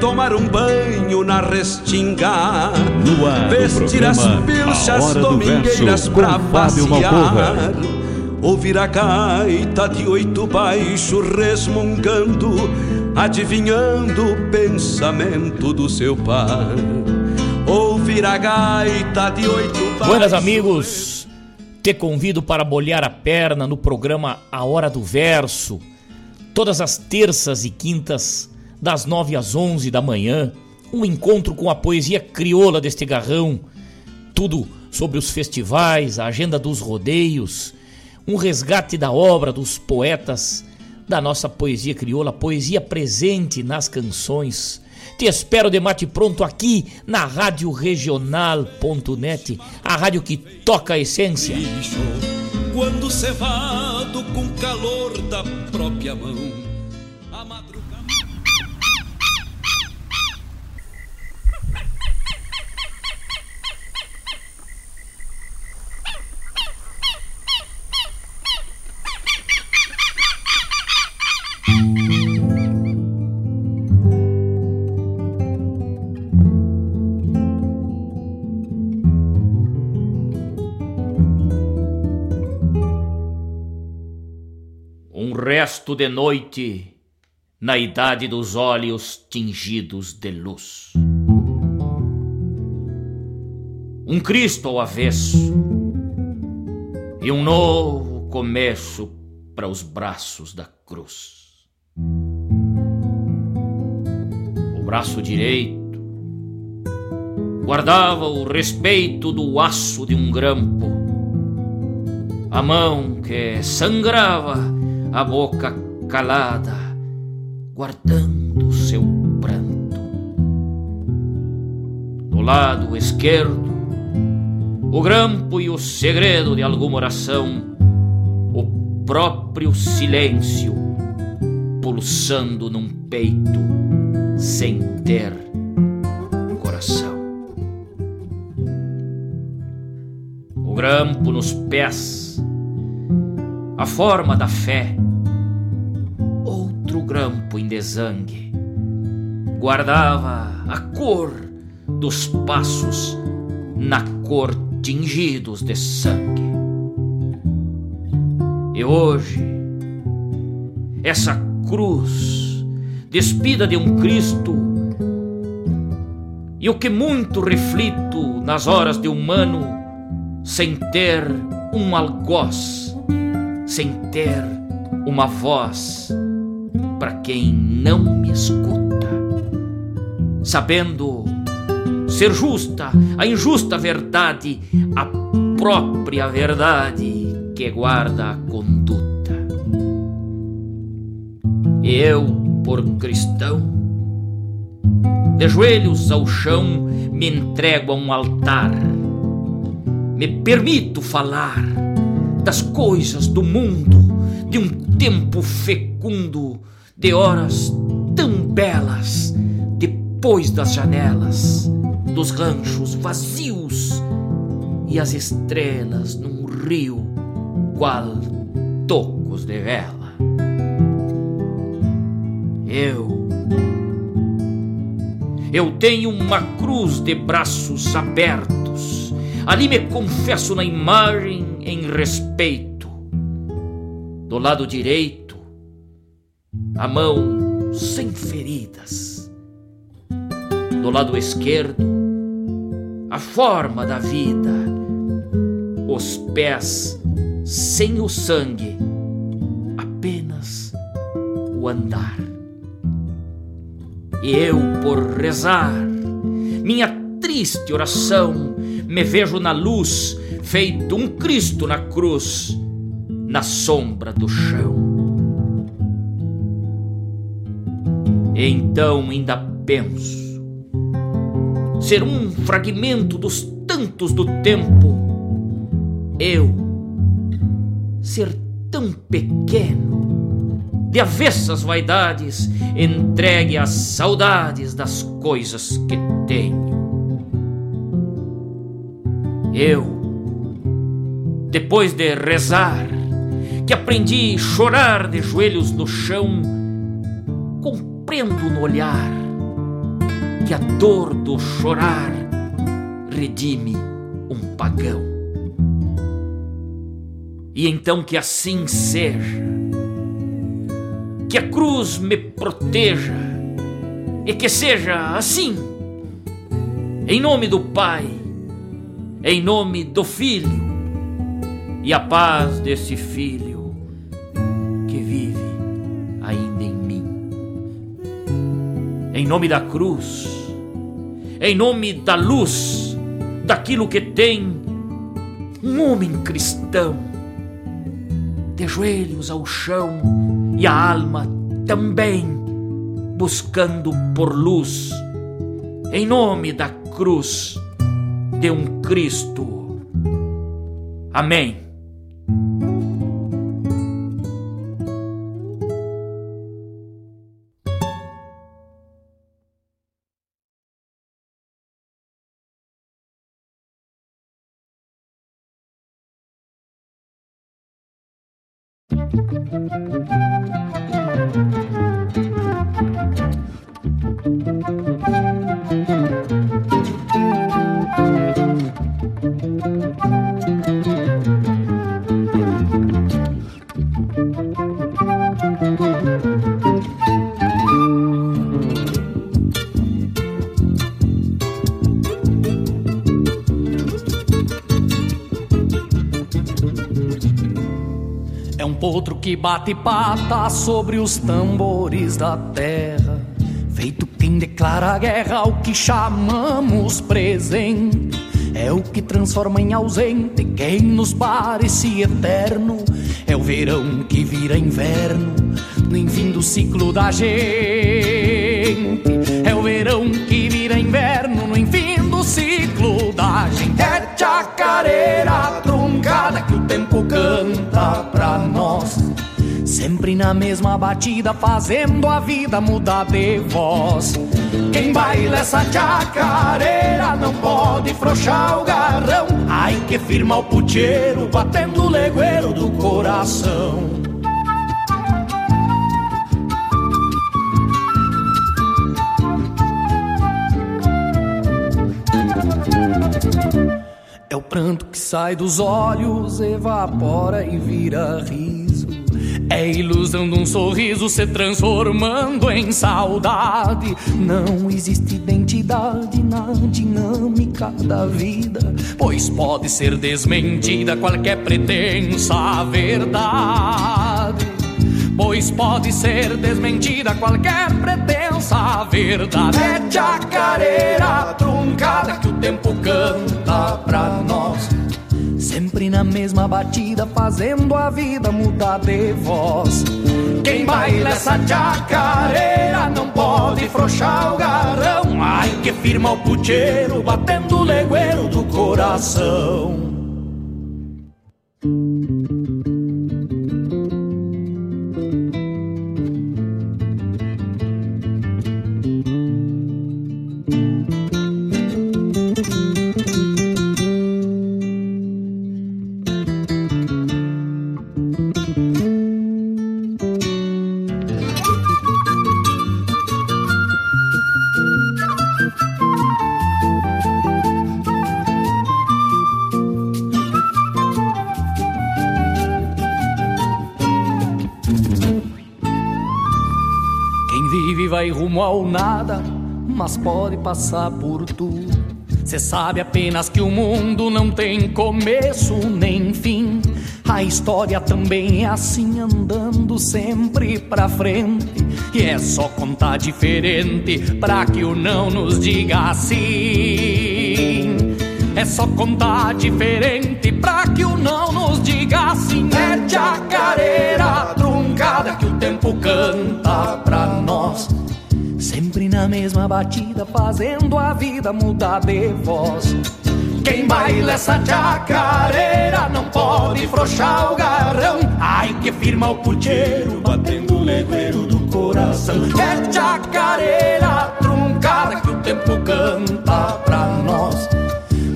tomar um banho na restinga, vestir as pilchas domingueiras pra passear, ouvir a gaita de oito baixo resmungando, adivinhando o pensamento do seu par. Ouvir a gaita de oito baixo. Buenas amigos, te convido para bolhar a perna no programa A Hora do Verso, todas as terças e quintas das 9 às 11 da manhã, um encontro com a poesia crioula deste garrão, tudo sobre os festivais, a agenda dos rodeios, um resgate da obra dos poetas da nossa poesia crioula, poesia presente nas canções. Te espero de mate pronto aqui na Rádio Regional.net, a rádio que toca a essência. Quando cevado com calor da própria mão resto de noite na idade dos olhos tingidos de luz. Um Cristo ao avesso e um novo começo para os braços da cruz. O braço direito guardava o respeito do aço de um grampo, a mão que sangrava a boca calada, guardando seu pranto. Do lado esquerdo, o grampo e o segredo de alguma oração, o próprio silêncio pulsando num peito sem ter coração. O grampo nos pés, a forma da fé outro grampo em desangue. Guardava a cor dos passos na cor tingidos de sangue. E hoje, essa cruz, despida de um Cristo, e o que muito reflito nas horas de humano, sem ter um algoz, sem ter uma voz para quem não me escuta, sabendo ser justa a injusta verdade, a própria verdade que guarda a conduta. Eu, por cristão, de joelhos ao chão, me entrego a um altar, me permito falar das coisas do mundo, de um tempo fecundo de horas tão belas depois das janelas, dos ranchos vazios e as estrelas num rio qual tocos de vela. Eu, eu tenho uma cruz de braços abertos, ali me confesso na imagem em respeito. Do lado direito, a mão sem feridas. do lado esquerdo, a forma da vida, os pés sem o sangue, apenas o andar. E eu, por rezar, minha triste oração, me vejo na luz, feito um Cristo na cruz, na sombra do chão. Então ainda penso ser um fragmento dos tantos do tempo, eu ser tão pequeno, de avessas vaidades, entregue às saudades das coisas que tenho. Eu, depois de rezar, que aprendi a chorar de joelhos no chão, compreendo no olhar que a dor do chorar redime um pagão. E então que assim seja, que a cruz me proteja e que seja assim, em nome do Pai, em nome do Filho e a paz desse Filho que vive ainda em mim. Em nome da cruz, em nome da luz, daquilo que tem um homem cristão, de joelhos ao chão e a alma também buscando por luz, em nome da cruz de um Cristo. Amém. Que bate pata sobre os tambores da terra, feito quem declara guerra ao que chamamos presente. É o que transforma em ausente quem nos parece eterno. É o verão que vira inverno, no enfim do ciclo da gente. É o verão que vira inverno, Sempre na mesma batida, fazendo a vida mudar de voz. Quem baila essa chacareira não pode frouxar o garrão. Ai que firma o puteiro, batendo o legueiro do coração. É o pranto que sai dos olhos, evapora e vira riso. É ilusão de um sorriso se transformando em saudade. Não existe identidade na dinâmica da vida, pois pode ser desmentida qualquer pretensa verdade. Pois pode ser desmentida qualquer pretensa verdade. É chacareira truncada que o tempo canta pra nós Sempre na mesma batida, fazendo a vida mudar de voz. Quem baila essa chacareira não pode frouxar o garrão. Ai que firma o puteiro, batendo o legueiro do coração. Mas pode passar por tudo. Cê sabe apenas que o mundo não tem começo nem fim. A história também é assim, andando sempre pra frente. E é só contar diferente pra que o não nos diga assim. É só contar diferente pra que o não nos diga assim. É jacareira truncada que o tempo canta na mesma batida, fazendo a vida mudar de voz. Quem baila essa chacareira não pode frouxar o garrão. Ai, que firma o puteiro, batendo o legueiro do coração. É chacareira truncada que o tempo canta pra nós.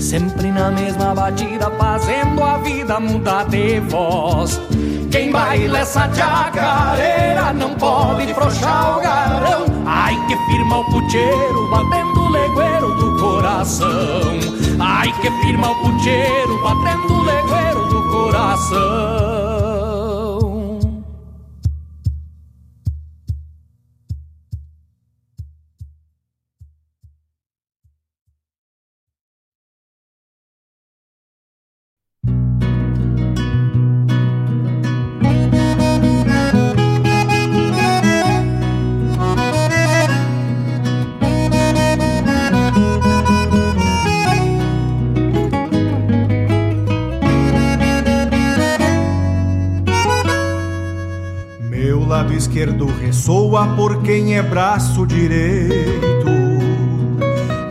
Sempre na mesma batida, fazendo a vida mudar de voz. Quem baila essa jacareira não pode frouxar o garrão. Ai, que firma o puteiro, batendo o legueiro do coração. Ai, que firma o puteiro, batendo o legueiro do coração. Esquerdo ressoa por quem é braço direito.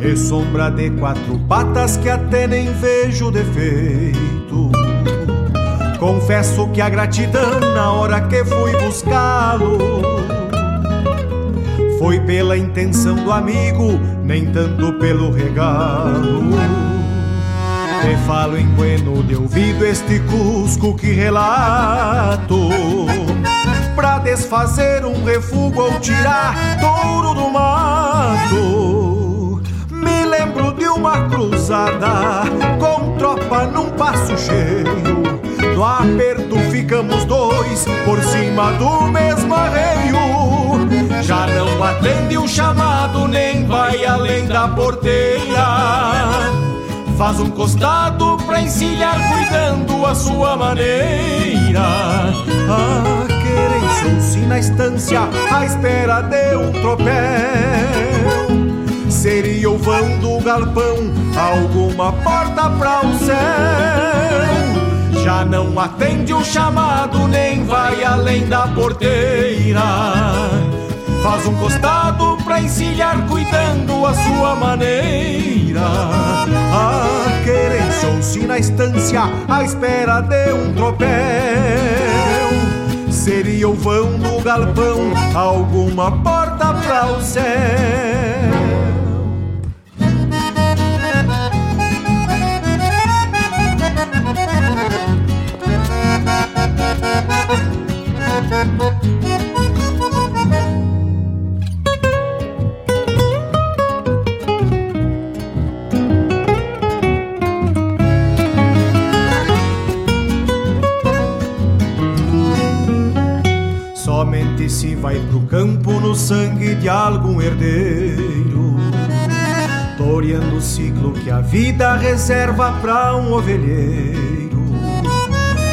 E sombra de quatro patas que até nem vejo defeito. Confesso que a gratidão na hora que fui buscá-lo foi pela intenção do amigo, nem tanto pelo regalo. Te falo em bueno de ouvido este cusco que relato pra desfazer um refúgio ou tirar touro do mato. Me lembro de uma cruzada com tropa num passo cheio. No aperto ficamos dois por cima do mesmo arreio. Já não atende o chamado, nem vai além da porteira. Faz um costado pra encilhar, cuidando a sua maneira. Ah, querência na estância à espera de um tropel. Seria o vão do galpão alguma porta para o céu? Já não atende o chamado, nem vai além da porteira. Faz um costado pra encilhar, cuidando a sua maneira. A querência ou na estância à espera de um tropel. Seria o vão do galpão alguma porta para o céu? Se vai pro campo no sangue de algum herdeiro, toreando o ciclo que a vida reserva pra um ovelheiro.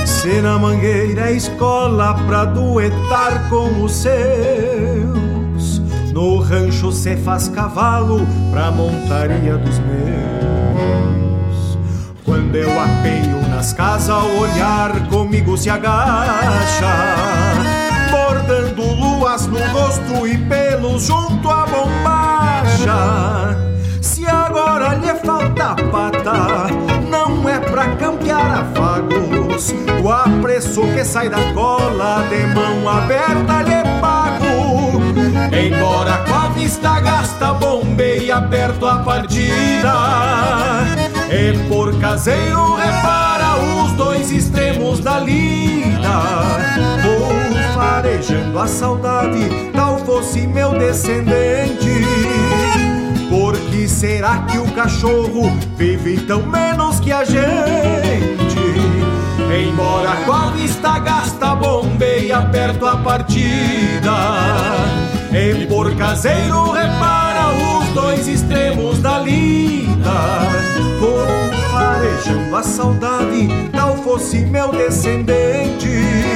Se na mangueira é escola pra duetar com os seus, no rancho se faz cavalo pra montaria dos meus. Quando eu apeio nas casas, o olhar comigo se agacha no rosto e pelos junto à bombacha. Se agora lhe falta pata, não é pra campear afagos. O apreço que sai da cola, de mão aberta lhe pago. Embora com a vista gasta, bombeia perto a partida. E por caseiro repara os dois extremos da lida farejando a saudade, tal fosse meu descendente. Por que será que o cachorro vive tão menos que a gente? Embora com a vista gasta, bombeia perto a partida. E por caseiro repara os dois extremos da lida, como farejando a saudade, tal fosse meu descendente.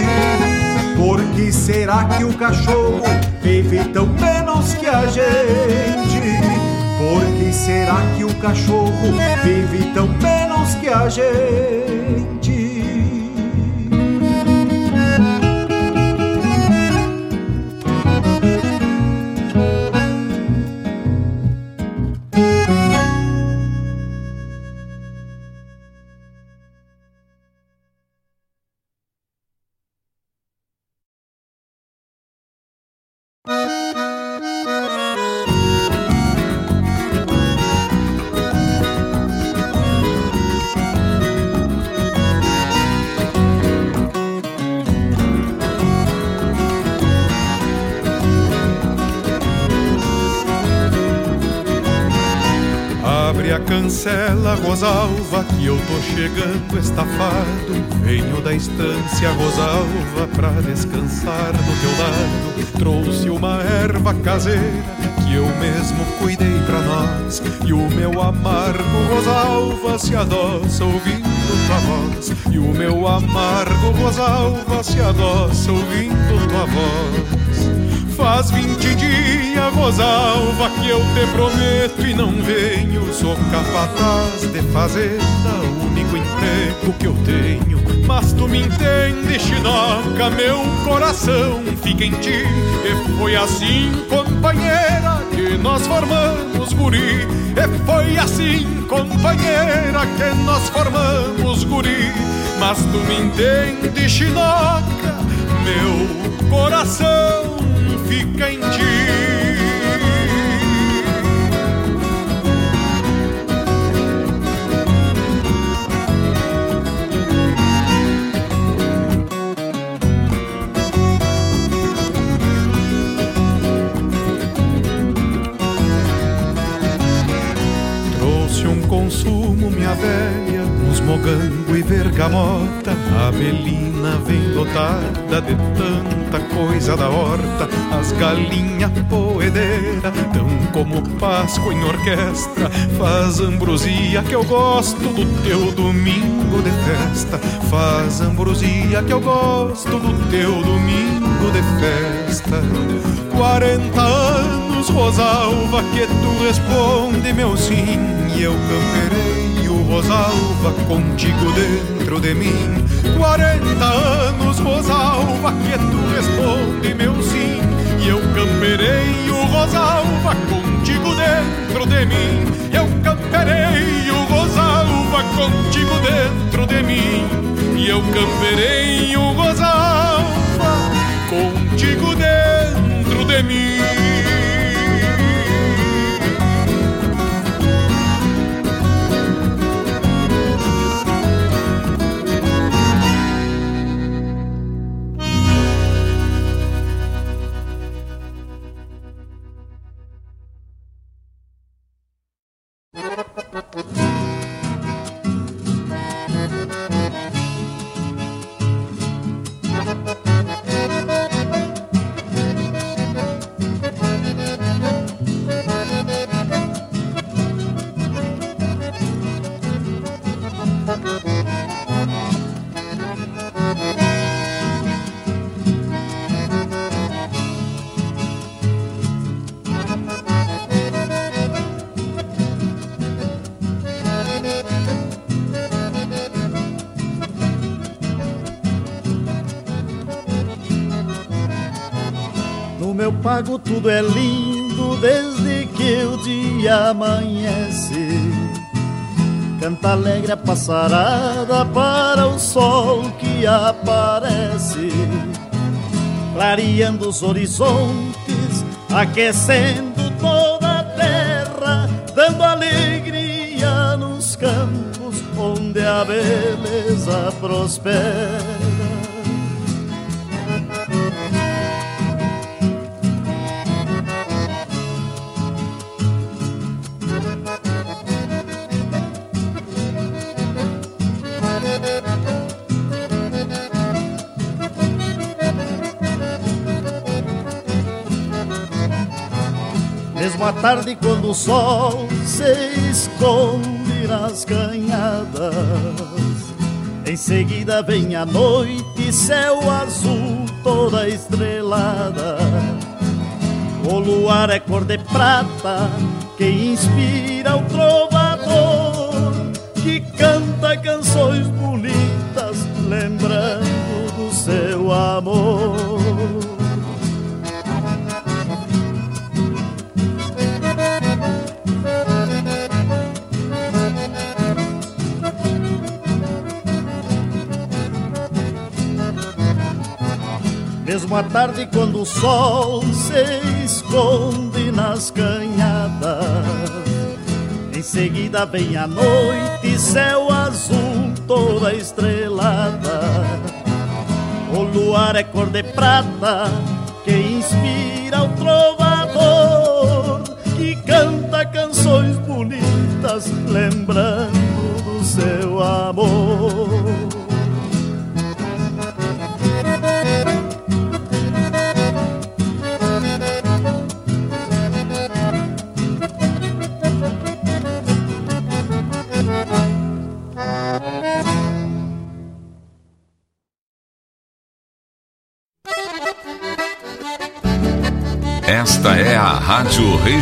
Por que será que o cachorro vive tão menos que a gente? Por que será que o cachorro vive tão menos que a gente? Rosalva, que eu tô chegando estafado. Venho da estância, Rosalva, pra descansar do teu lado. Trouxe uma erva caseira que eu mesmo cuidei pra nós. E o meu amargo, Rosalva, se adoça ouvindo tua voz. E o meu amargo, Rosalva, se adoça ouvindo tua voz. Faz vinte dias, Rosalva, que eu te prometo e não venho. Sou capataz de fazenda, o único emprego que eu tenho. Mas tu me entende, chinoca, meu coração fica em ti. E foi assim, companheira, que nós formamos guri. E foi assim, companheira, que nós formamos guri. Mas tu me entende, chinoca, meu coração fica em ti. Minha velha, uns mogango e vergamota, a melina vem dotada de tanta coisa da horta, as galinhas poedeira, tão como Páscoa em orquestra, faz ambrosia que eu gosto do teu domingo de festa, faz ambrosia que eu gosto do teu domingo de festa. 40 anos, Rosalva, que tu responde meu sim, e eu camperei Rosalva contigo dentro de mim. 40 anos, Rosalva, que tu responde meu sim, e eu camperei o Rosalva contigo dentro de mim. Eu camperei o Rosalva contigo dentro de mim. E eu camperei o Rosalva contigo dentro de mim. Pago tudo é lindo desde que o dia amanhece. Canta alegre a passarada para o sol que aparece, clareando os horizontes, aquecendo toda a terra, dando alegria nos campos onde a beleza prospera. Mesmo à tarde, quando o sol se esconde nas canhadas, em seguida vem a noite, céu azul toda estrelada. O luar é cor de prata que inspira o trovador que canta canções bonitas, lembrando do seu amor. Mesmo à tarde, quando o sol se esconde nas canhadas, em seguida vem a noite, céu azul, toda estrelada. O luar é cor de prata que inspira o trovador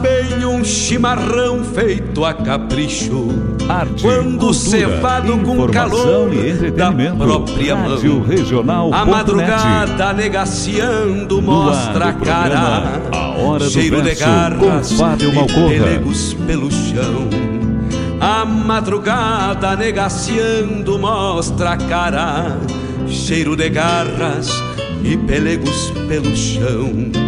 Bem um chimarrão feito a capricho. Arte, quando cultura, cevado com calor da própria mão. Regional. A madrugada negaciando mostra a cara. A hora cheiro do de verso, garras Fábio e pelegos pelo chão. A madrugada negaciando mostra a cara. Cheiro de garras e pelegos pelo chão.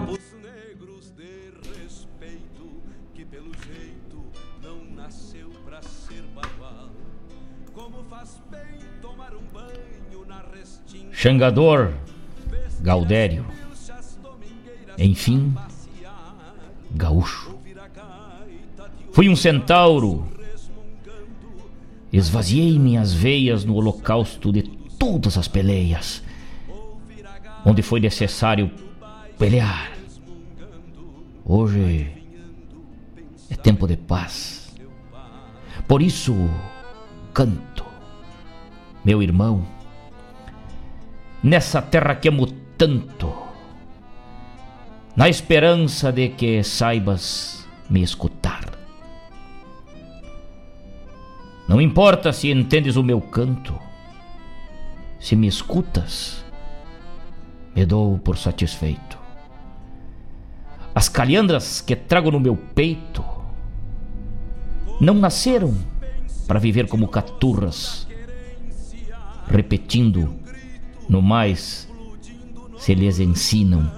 Xangador, Gaudério, enfim, gaúcho. Fui um centauro, esvaziei minhas veias no holocausto de todas as peleias, onde foi necessário pelear. Hoje é tempo de paz. Por isso, canto, meu irmão, nessa terra que amo tanto, na esperança de que saibas me escutar. Não importa se entendes o meu canto, se me escutas, me dou por satisfeito. As calhandras que trago no meu peito não nasceram para viver como caturras, repetindo no mais se lhes ensinam.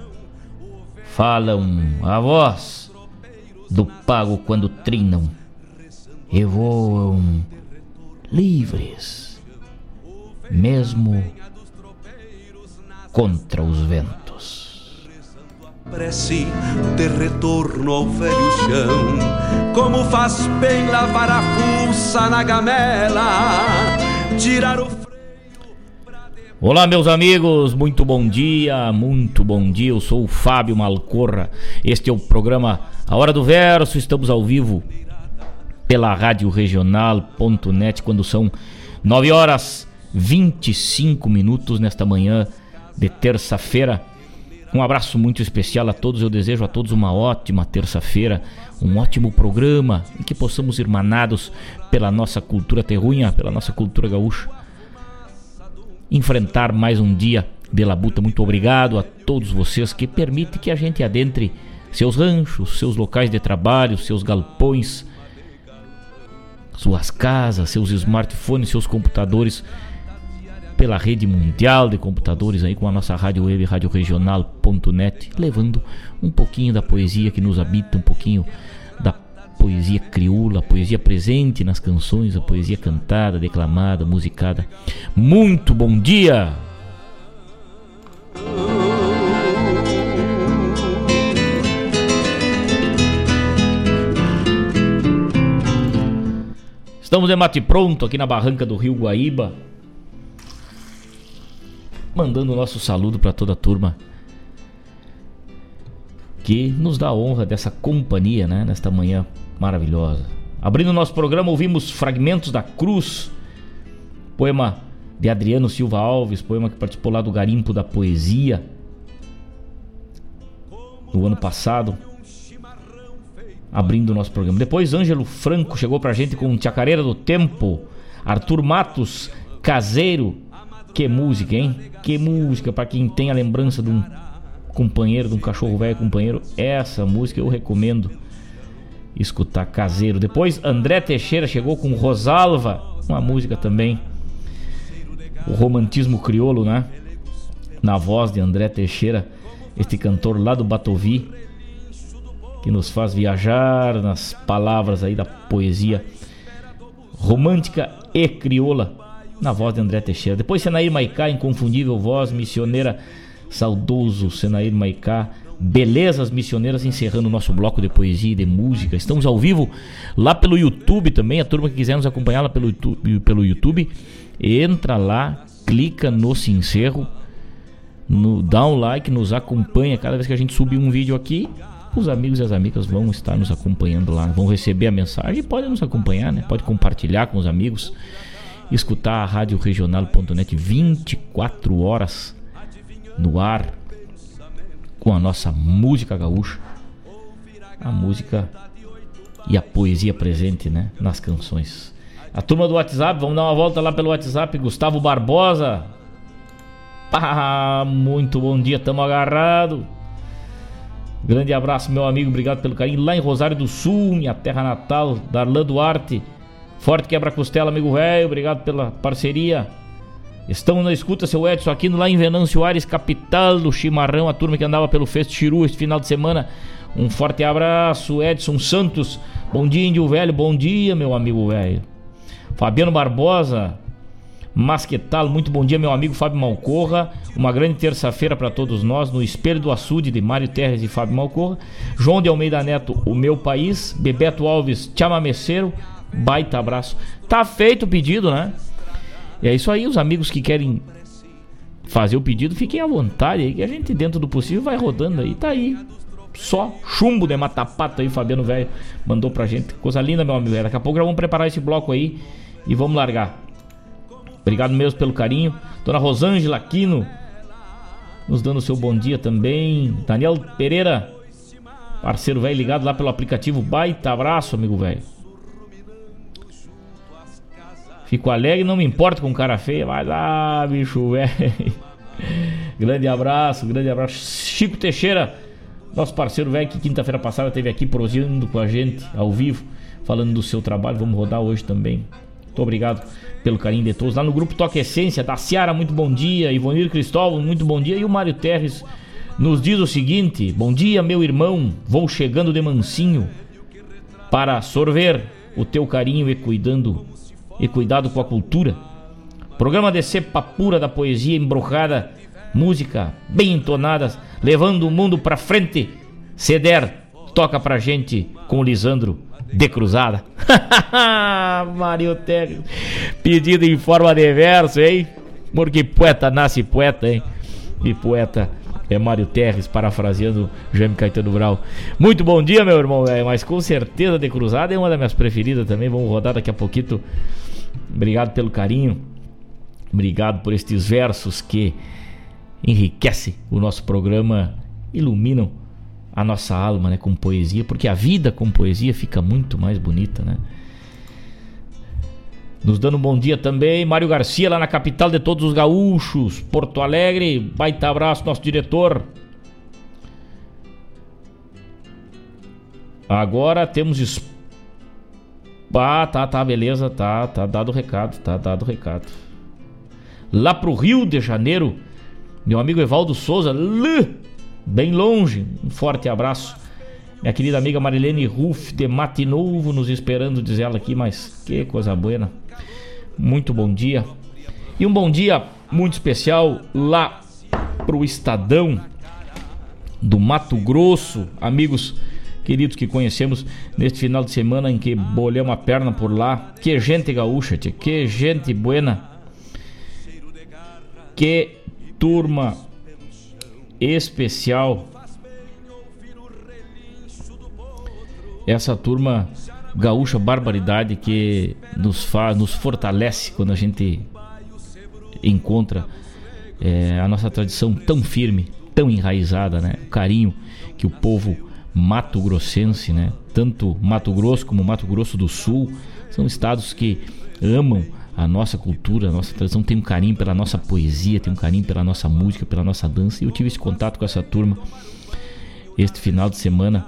Falam a voz do pago quando trinam e voam livres, mesmo contra os ventos. Prece de retorno ao velho chão, como faz bem lavar a fuça na gamela, tirar o Olá, meus amigos, muito bom dia, muito bom dia. Eu sou o Fábio Malcorra. Este é o programa A Hora do Verso. Estamos ao vivo pela Rádio Regional.net quando são 9 horas 25 minutos nesta manhã de terça-feira. Um abraço muito especial a todos. Eu desejo a todos uma ótima terça-feira, um ótimo programa em que possamos ir manados pela nossa cultura terrunha, pela nossa cultura gaúcha enfrentar mais um dia de labuta. Muito obrigado a todos vocês que permitem que a gente adentre seus ranchos, seus locais de trabalho, seus galpões, suas casas, seus smartphones, seus computadores pela rede mundial de computadores aí com a nossa rádio web, radioregional.net, levando um pouquinho da poesia que nos habita, um pouquinho poesia crioula, a poesia presente nas canções, a poesia cantada, declamada, musicada. Muito bom dia! Estamos de mate pronto aqui na barranca do Rio Guaíba. Mandando o nosso saludo para toda a turma que nos dá a honra dessa companhia, né, nesta manhã maravilhosa. Abrindo nosso programa, ouvimos Fragmentos da Cruz, poema de Adriano Silva Alves, poema que participou lá do Garimpo da Poesia no ano passado. Abrindo o nosso programa. Depois, Ângelo Franco chegou pra gente com Chacareira do Tempo. Arthur Matos, Caseiro. Que música, hein? Que música para quem tem a lembrança de um companheiro, de um cachorro velho companheiro. Essa música eu recomendo escutar caseiro. Depois André Teixeira chegou com Rosalva, uma música também. O romantismo crioulo, né? Na voz de André Teixeira, este cantor lá do Batovi, que nos faz viajar nas palavras aí da poesia romântica e crioula, na voz de André Teixeira. Depois Senair Maicá, inconfundível voz, missioneira, saudoso Senair Maicá Belezas Missioneiras, encerrando o nosso bloco de poesia e de música. Estamos ao vivo lá pelo YouTube também. A turma que quiser nos acompanhar lá pelo YouTube, pelo YouTube entra lá, clica no se encerro, no, dá um like, nos acompanha. Cada vez que a gente subir um vídeo aqui, os amigos e as amigas vão estar nos acompanhando lá, vão receber a mensagem e podem nos acompanhar, né? Pode compartilhar com os amigos, escutar a rádio regional.net 24 horas no ar com a nossa música gaúcha, a música e a poesia presente, né, nas canções. A turma do WhatsApp, vamos dar uma volta lá pelo WhatsApp, Gustavo Barbosa. Pá, muito bom dia, tamo agarrado. Grande abraço, meu amigo, obrigado pelo carinho. Lá em Rosário do Sul, minha terra natal, Darlan Duarte. Forte quebra-costela, amigo velho, obrigado pela parceria. Estamos na escuta, seu Edson, aqui lá em Venâncio Ares, capital do chimarrão, a turma que andava pelo Festo Chiru este final de semana. Um forte abraço, Edson Santos. Bom dia, Índio Velho. Bom dia, meu amigo velho. Fabiano Barbosa, Masquetal, muito bom dia, meu amigo Fábio Malcorra. Uma grande terça-feira para todos nós no Espelho do Açude de Mário Terres e Fábio Malcorra. João de Almeida Neto, o meu país. Bebeto Alves, chamameceiro. Baita abraço. Tá feito o pedido, né? É isso aí, os amigos que querem fazer o pedido, fiquem à vontade aí, que a gente, dentro do possível, vai rodando aí. Tá aí. Só chumbo de mata-pato aí, Fabiano Velho mandou pra gente. Coisa linda, meu amigo. Daqui a pouco já vamos preparar esse bloco aí e vamos largar. Obrigado mesmo pelo carinho. Dona Rosângela Aquino nos dando seu bom dia também. Daniel Pereira, parceiro velho ligado lá pelo aplicativo. Baita abraço, amigo velho. Fico alegre, não me importa com cara feia, mas ah, bicho, velho. grande abraço, grande abraço. Chico Teixeira, nosso parceiro velho que quinta-feira passada esteve aqui prosseando com a gente ao vivo, falando do seu trabalho. Vamos rodar hoje também. Muito obrigado pelo carinho de todos. Lá no grupo Toque Essência, da Ciara, muito bom dia. Ivonir Cristóvão, muito bom dia. E o Mário Terres nos diz o seguinte: Bom dia, meu irmão. Vou chegando de mansinho para sorver o teu carinho e cuidando e cuidado com a cultura. Programa de cepa pura da poesia embrujada música bem entonada, levando o mundo pra frente. Ceder, toca pra gente com o Lisandro de cruzada. Mário Terres, pedido em forma de verso, hein? Porque poeta nasce poeta, hein? E poeta é Mário Terres, parafraseando Jaime Caetano Brau. Muito bom dia, meu irmão, é, mas com certeza de cruzada é uma das minhas preferidas também. Vamos rodar daqui a pouquinho. Obrigado pelo carinho. Obrigado por estes versos que enriquecem o nosso programa, iluminam a nossa alma, né, com poesia, porque a vida com poesia fica muito mais bonita, né? Nos dando um bom dia também, Mário Garcia, lá na capital de todos os gaúchos, Porto Alegre. Baita abraço, nosso diretor. Agora temos. Ah, tá, tá, beleza, tá, tá dado o recado, tá dado o recado. Lá pro Rio de Janeiro, meu amigo Evaldo Souza, bem longe, um forte abraço. Minha querida amiga Marilene Ruff de Mate Novo nos esperando, diz ela aqui, mas que coisa boa muito bom dia. E um bom dia muito especial lá pro Estadão do Mato Grosso, amigos queridos que conhecemos neste final de semana em que bolhamos a perna por lá. Que gente gaúcha, tia, que gente buena. Que turma especial. Essa turma gaúcha barbaridade que nos faz, nos fortalece quando a gente encontra é, a nossa tradição tão firme, tão enraizada, né? O carinho que o povo mato grossense, né? Tanto Mato Grosso como Mato Grosso do Sul são estados que amam a nossa cultura, a nossa tradição, tem um carinho pela nossa poesia, tem um carinho pela nossa música, pela nossa dança. E eu tive esse contato com essa turma este final de semana.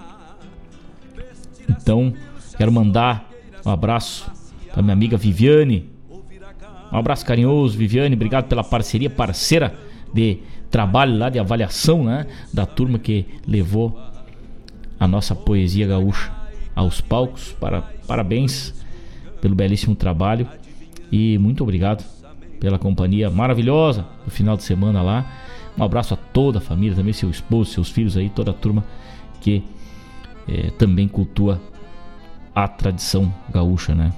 Então, Quero mandar um abraço para minha amiga Viviane. Um abraço carinhoso, Viviane. Obrigado pela parceria, parceira de trabalho lá de avaliação, né? Da turma que levou a nossa poesia gaúcha aos palcos. Para, parabéns pelo belíssimo trabalho e muito obrigado pela companhia maravilhosa do final de semana lá. Um abraço a toda a família, também seu esposo, seus filhos aí, toda a turma que eh, também cultua a tradição gaúcha, né?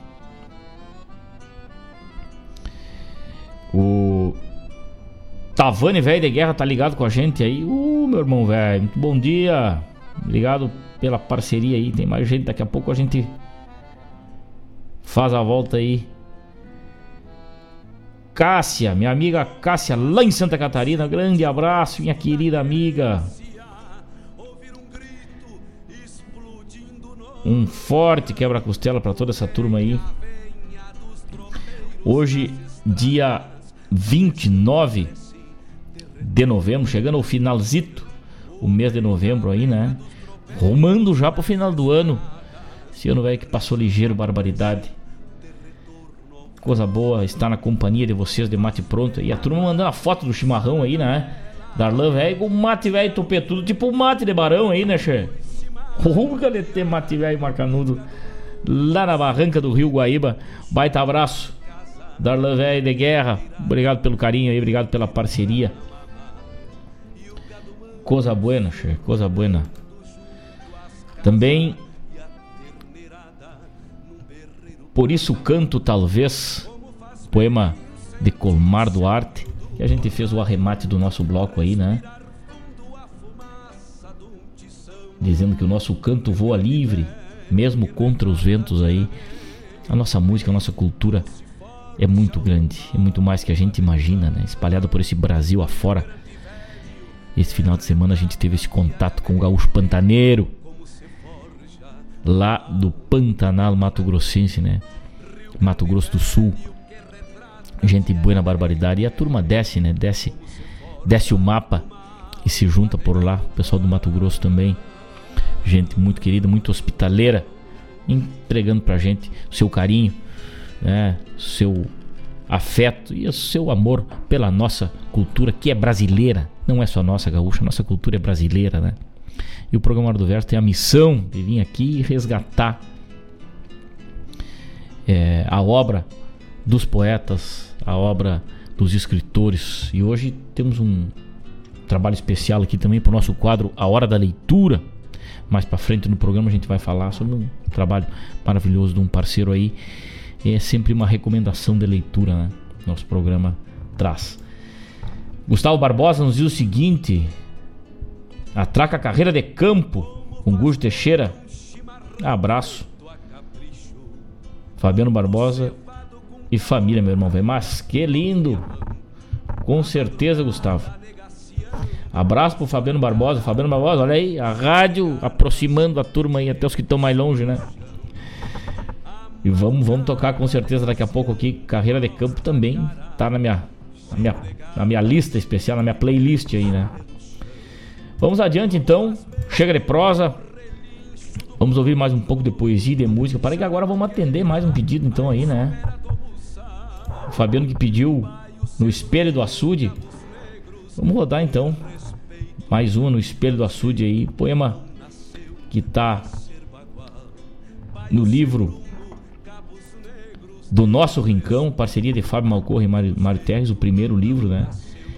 O Tavani, velho de guerra, tá ligado com a gente aí. Uh, meu irmão, velho, muito bom dia. Obrigado pela parceria aí. Tem mais gente, daqui a pouco a gente faz a volta aí. Cássia, minha amiga Cássia, lá em Santa Catarina. Grande abraço, minha querida amiga. Um forte quebra-costela para toda essa turma aí. Hoje, dia 29 de novembro, chegando ao finalzito, o mês de novembro aí, né? Rumando já pro final do ano. Esse ano, velho, que passou ligeiro, barbaridade. Coisa boa estar na companhia de vocês de mate pronto. E a turma mandando a foto do chimarrão aí, né? Darlan, velho, com mate, velho, topetudo, tipo mate de barão aí, né, che? Ruga de ter mate velho macanudo lá na barranca do Rio Guaíba. Baita abraço. Darlan velho de guerra. Obrigado pelo carinho aí, obrigado pela parceria. Coisa buena, che, coisa buena. Também Por isso canto talvez poema de Colmar Duarte, que a gente fez o arremate do nosso bloco aí, né? dizendo que o nosso canto voa livre, mesmo contra os ventos aí. A nossa música, a nossa cultura é muito grande, é muito mais que a gente imagina, né? Espalhada por esse Brasil afora. Esse final de semana a gente teve esse contato com o gaúcho pantaneiro, lá do Pantanal Mato Grossense, né? Mato Grosso do Sul. Gente boa na barbaridade. E a turma desce, né? Desce, desce o mapa e se junta por lá. O pessoal do Mato Grosso também gente muito querida, muito hospitaleira, entregando pra gente o seu carinho, né, seu afeto e o seu amor pela nossa cultura que é brasileira, não é só nossa gaúcha, nossa cultura é brasileira, né? E o programa Hora do Verso tem a missão de vir aqui e resgatar é, a obra dos poetas, a obra dos escritores. E hoje temos um trabalho especial aqui também para o nosso quadro A Hora da Leitura. Mais para frente no programa a gente vai falar sobre um trabalho maravilhoso de um parceiro aí. É sempre uma recomendação de leitura, né? Nosso programa traz. Gustavo Barbosa nos diz o seguinte: Atraca a carreira de campo com Gujo Teixeira. Abraço. Fabiano Barbosa e família, meu irmão. Mas que lindo! Com certeza, Gustavo. Abraço pro Fabiano Barbosa. Fabiano Barbosa, olha aí, a rádio aproximando a turma aí, até os que estão mais longe, né? E vamos, vamos tocar com certeza daqui a pouco aqui. Carreira de campo também tá na minha, na minha, na minha lista especial, na minha playlist aí, né? Vamos adiante então. Chega de prosa. Vamos ouvir mais um pouco de poesia e de música. Parei que agora vamos atender mais um pedido então aí, né? O Fabiano que pediu no espelho do açude. Vamos rodar então. Mais uma no espelho do açude aí. Poema que tá no livro do nosso Rincão, parceria de Fábio Malcorra e Mário, Terres, o primeiro livro, né?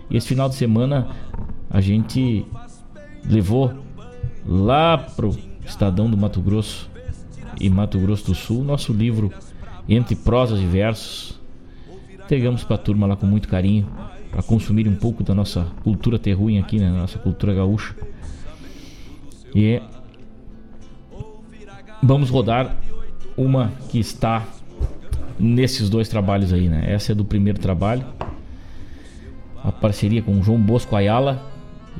E esse final de semana a gente levou lá pro Estadão do Mato Grosso e Mato Grosso do Sul nosso livro Entre Prosas e Versos. Entregamos pra turma lá com muito carinho para consumir um pouco da nossa cultura terruinha aqui, né? Nossa cultura gaúcha. E vamos rodar uma que está nesses dois trabalhos aí, né? Essa é do primeiro trabalho. A parceria com João Bosco Ayala,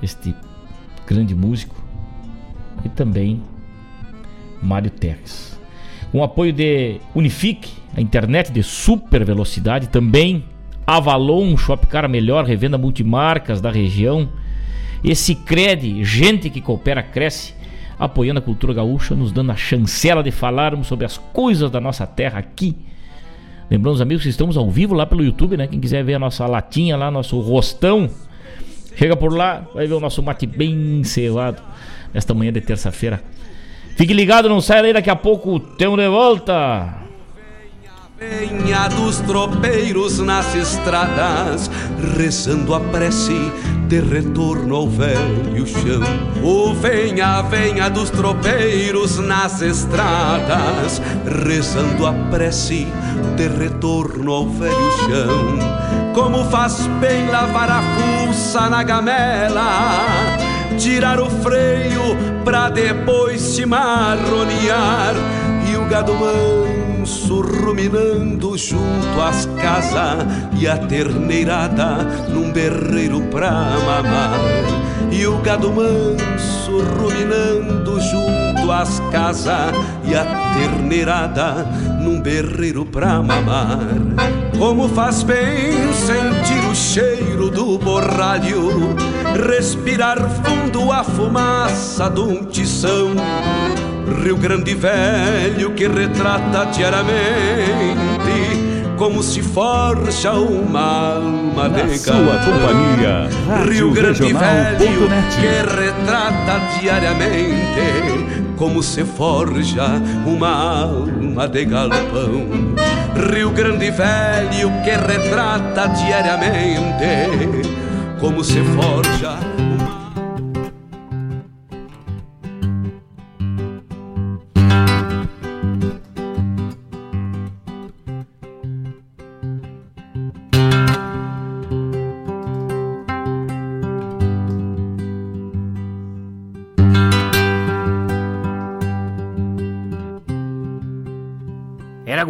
este grande músico, e também Mário Tex. Com apoio de Unifique, a internet de super velocidade, também Avalon, Shopcar melhor, revenda multimarcas da região. Esse Cred, gente que coopera, cresce, apoiando a cultura gaúcha, nos dando a chancela de falarmos sobre as coisas da nossa terra aqui Lembrando os amigos que estamos ao vivo lá pelo YouTube, né? Quem quiser ver a nossa latinha lá, nosso rostão, chega por lá, vai ver o nosso mate bem cevado nesta manhã de terça-feira. Fique ligado, não saia daí, daqui a pouco temos de volta. Venha dos tropeiros nas estradas, rezando a prece de retorno ao velho chão. O venha, venha dos tropeiros nas estradas, rezando a prece de retorno ao velho chão. Como faz bem lavar a fuça na gamela, tirar o freio pra depois se marronear e o gado manso manso ruminando junto às casas e a terneirada num berreiro pra mamar. E o gado manso ruminando junto às casas e a terneirada num berreiro pra mamar. Como faz bem sentir o cheiro do borralho, respirar fundo a fumaça de um tição Rio Grande Velho que retrata diariamente como se forja uma alma Na de sua companhia, Rio Grande Velho que retrata diariamente como se forja uma alma de galpão. Rio Grande Velho que retrata diariamente como se forja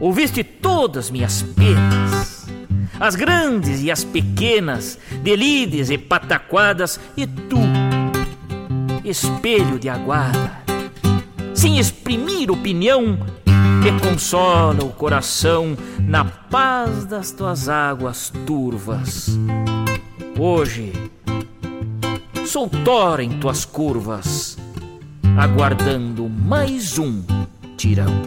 Ouviste todas minhas penas, as grandes e as pequenas, delides e pataquadas, e tu, espelho de aguarda, sem exprimir opinião, me consola o coração na paz das tuas águas turvas. Hoje, sou tora em tuas curvas, aguardando mais um tirão.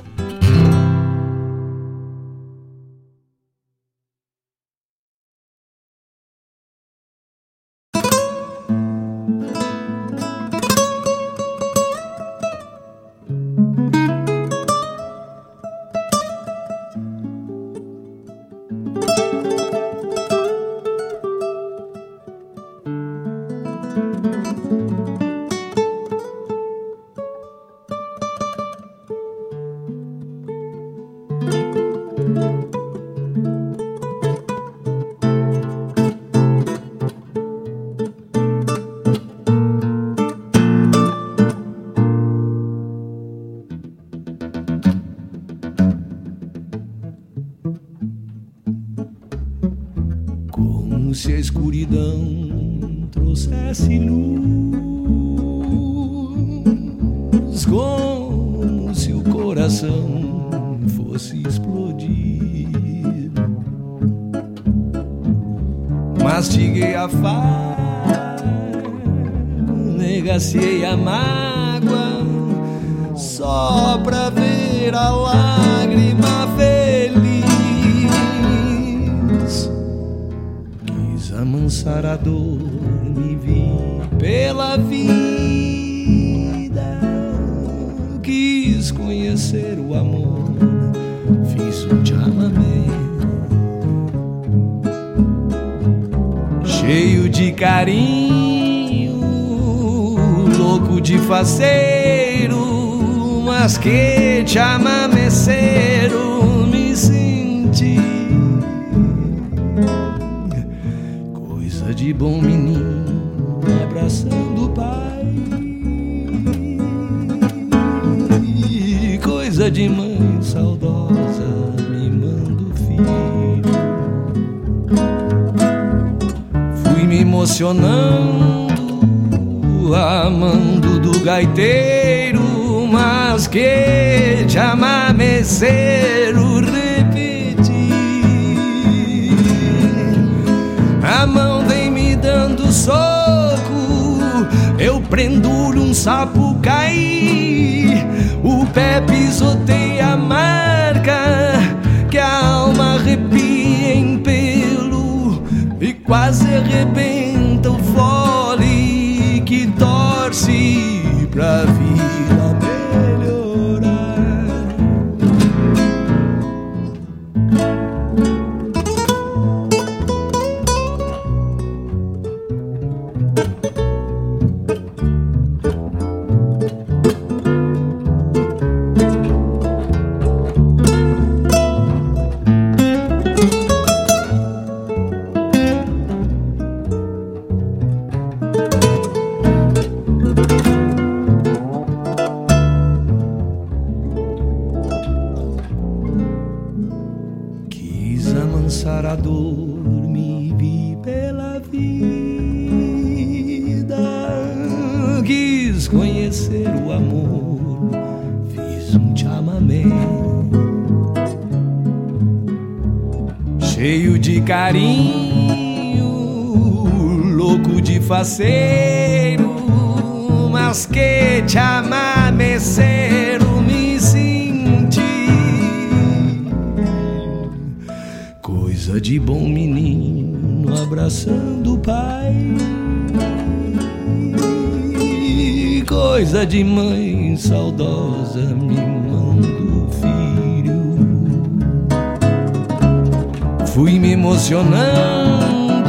Emocionando,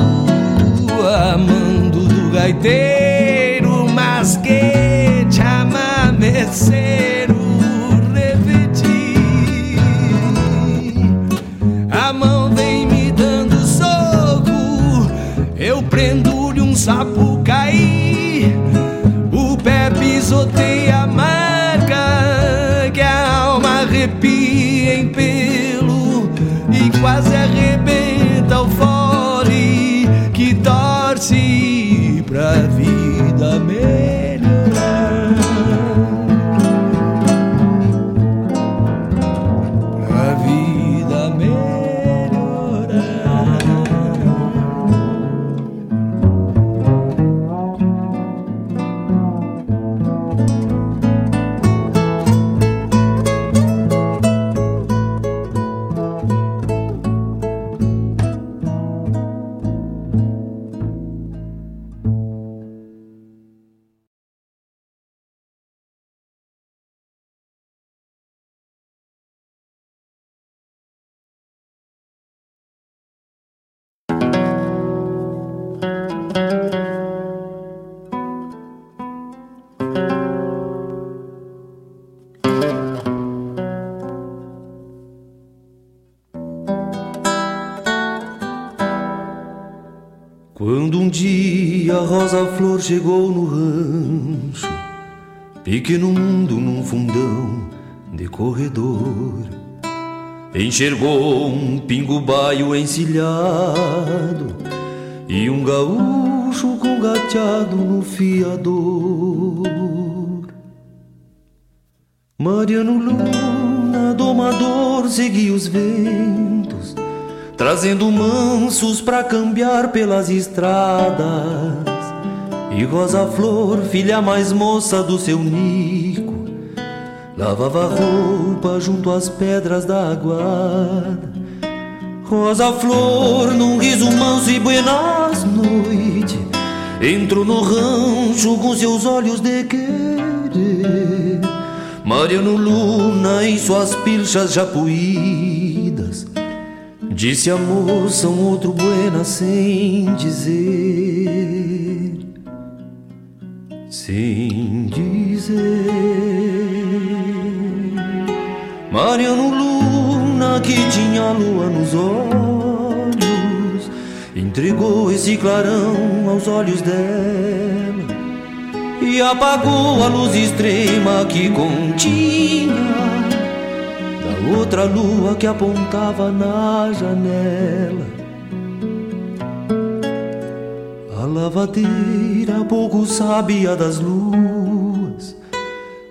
amando do gaiteiro, mas que chamameceiro repeti. A mão vem me dando soco, eu prendo-lhe um sapo cair. O pé pisoteia a marca que a alma arrepia em pelo e quase chegou no rancho, pequeno mundo num fundão de corredor, enxergou um pingo baio encilhado e um gaúcho com gateado no fiador. Mariano Luna, domador, seguia os ventos trazendo mansos pra cambiar pelas estradas. E Rosa Flor, filha mais moça do seu Nico, lavava roupa junto às pedras da aguada. Rosa Flor, num riso manso e buenas noites, entrou no rancho com seus olhos de querer. Mariano Luna em suas pilchas já puídas Disse a moça um outro buena sem dizer, sem dizer. Mariano Luna que tinha lua nos olhos, entregou esse clarão aos olhos dela e apagou a luz extrema que continha outra lua que apontava na janela. A lavadeira pouco sabia das luas,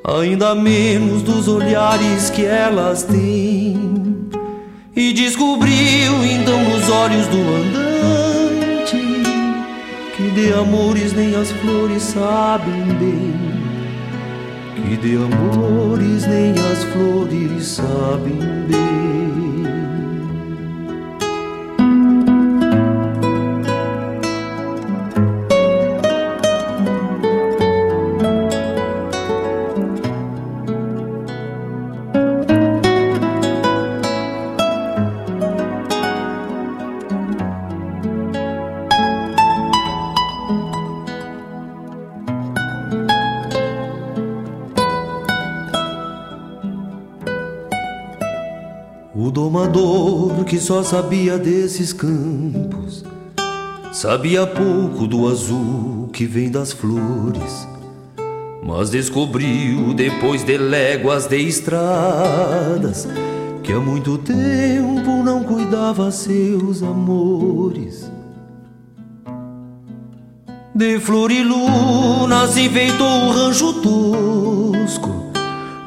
ainda menos dos olhares que elas têm. E descobriu então nos olhos do andante que de amores nem as flores sabem bem que de amores nem as flores sabem bem. O domador que só sabia desses campos Sabia pouco do azul que vem das flores Mas descobriu depois de léguas de estradas que há muito tempo não cuidava seus amores. De flor e luna se enfeitou o rancho tosco,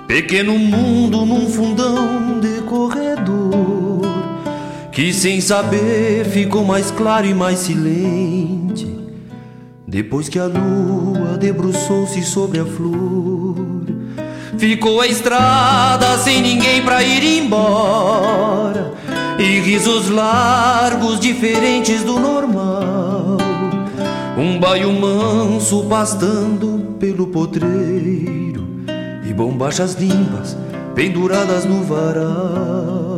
pequeno mundo num fundão de corredor, que sem saber ficou mais claro e mais silente, depois que a lua debruçou-se sobre a flor. Ficou a estrada sem ninguém pra ir embora. E risos largos diferentes do normal. Um baio manso pastando pelo potreiro. E bombachas limpas penduradas no varal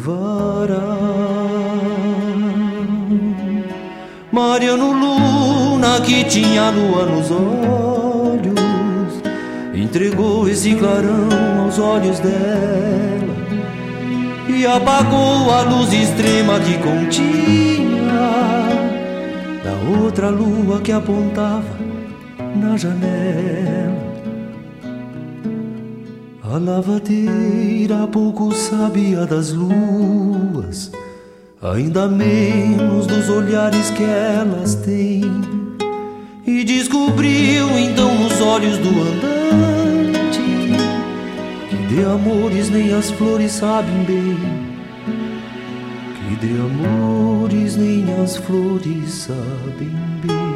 varal Mariano Luna que tinha lua nos olhos Entregou esse clarão aos olhos dela E apagou a luz extrema que continha Da outra lua que apontava na janela A lavadeira pouco sabia das luas ainda menos dos olhares que elas têm. E descobriu então nos olhos do andante que de amores nem as flores sabem bem. Que de amores nem as flores sabem bem.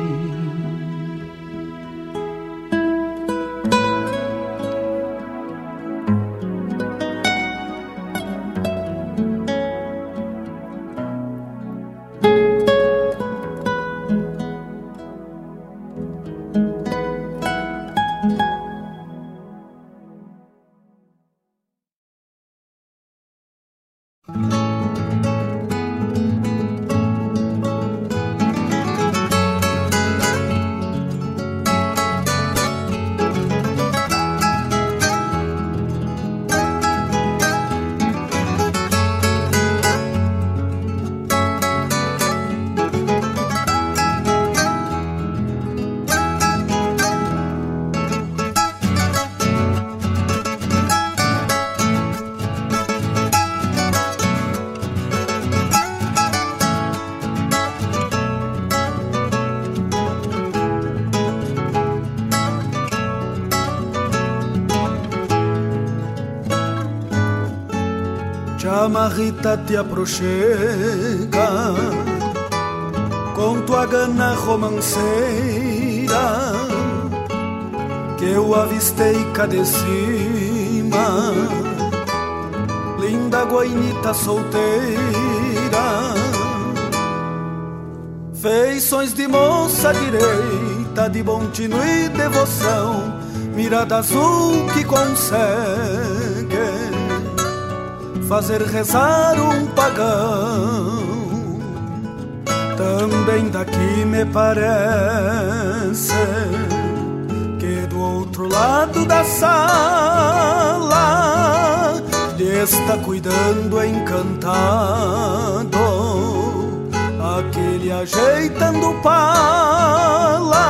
Rita te aproxega com tua gana romanceira que eu avistei cá de cima, linda guainita solteira, feições de moça direita, de bom tino e devoção, mirada azul que consegue fazer rezar um pagão. Também daqui me parece que do outro lado da sala lhe está cuidando encantado aquele ajeitando pala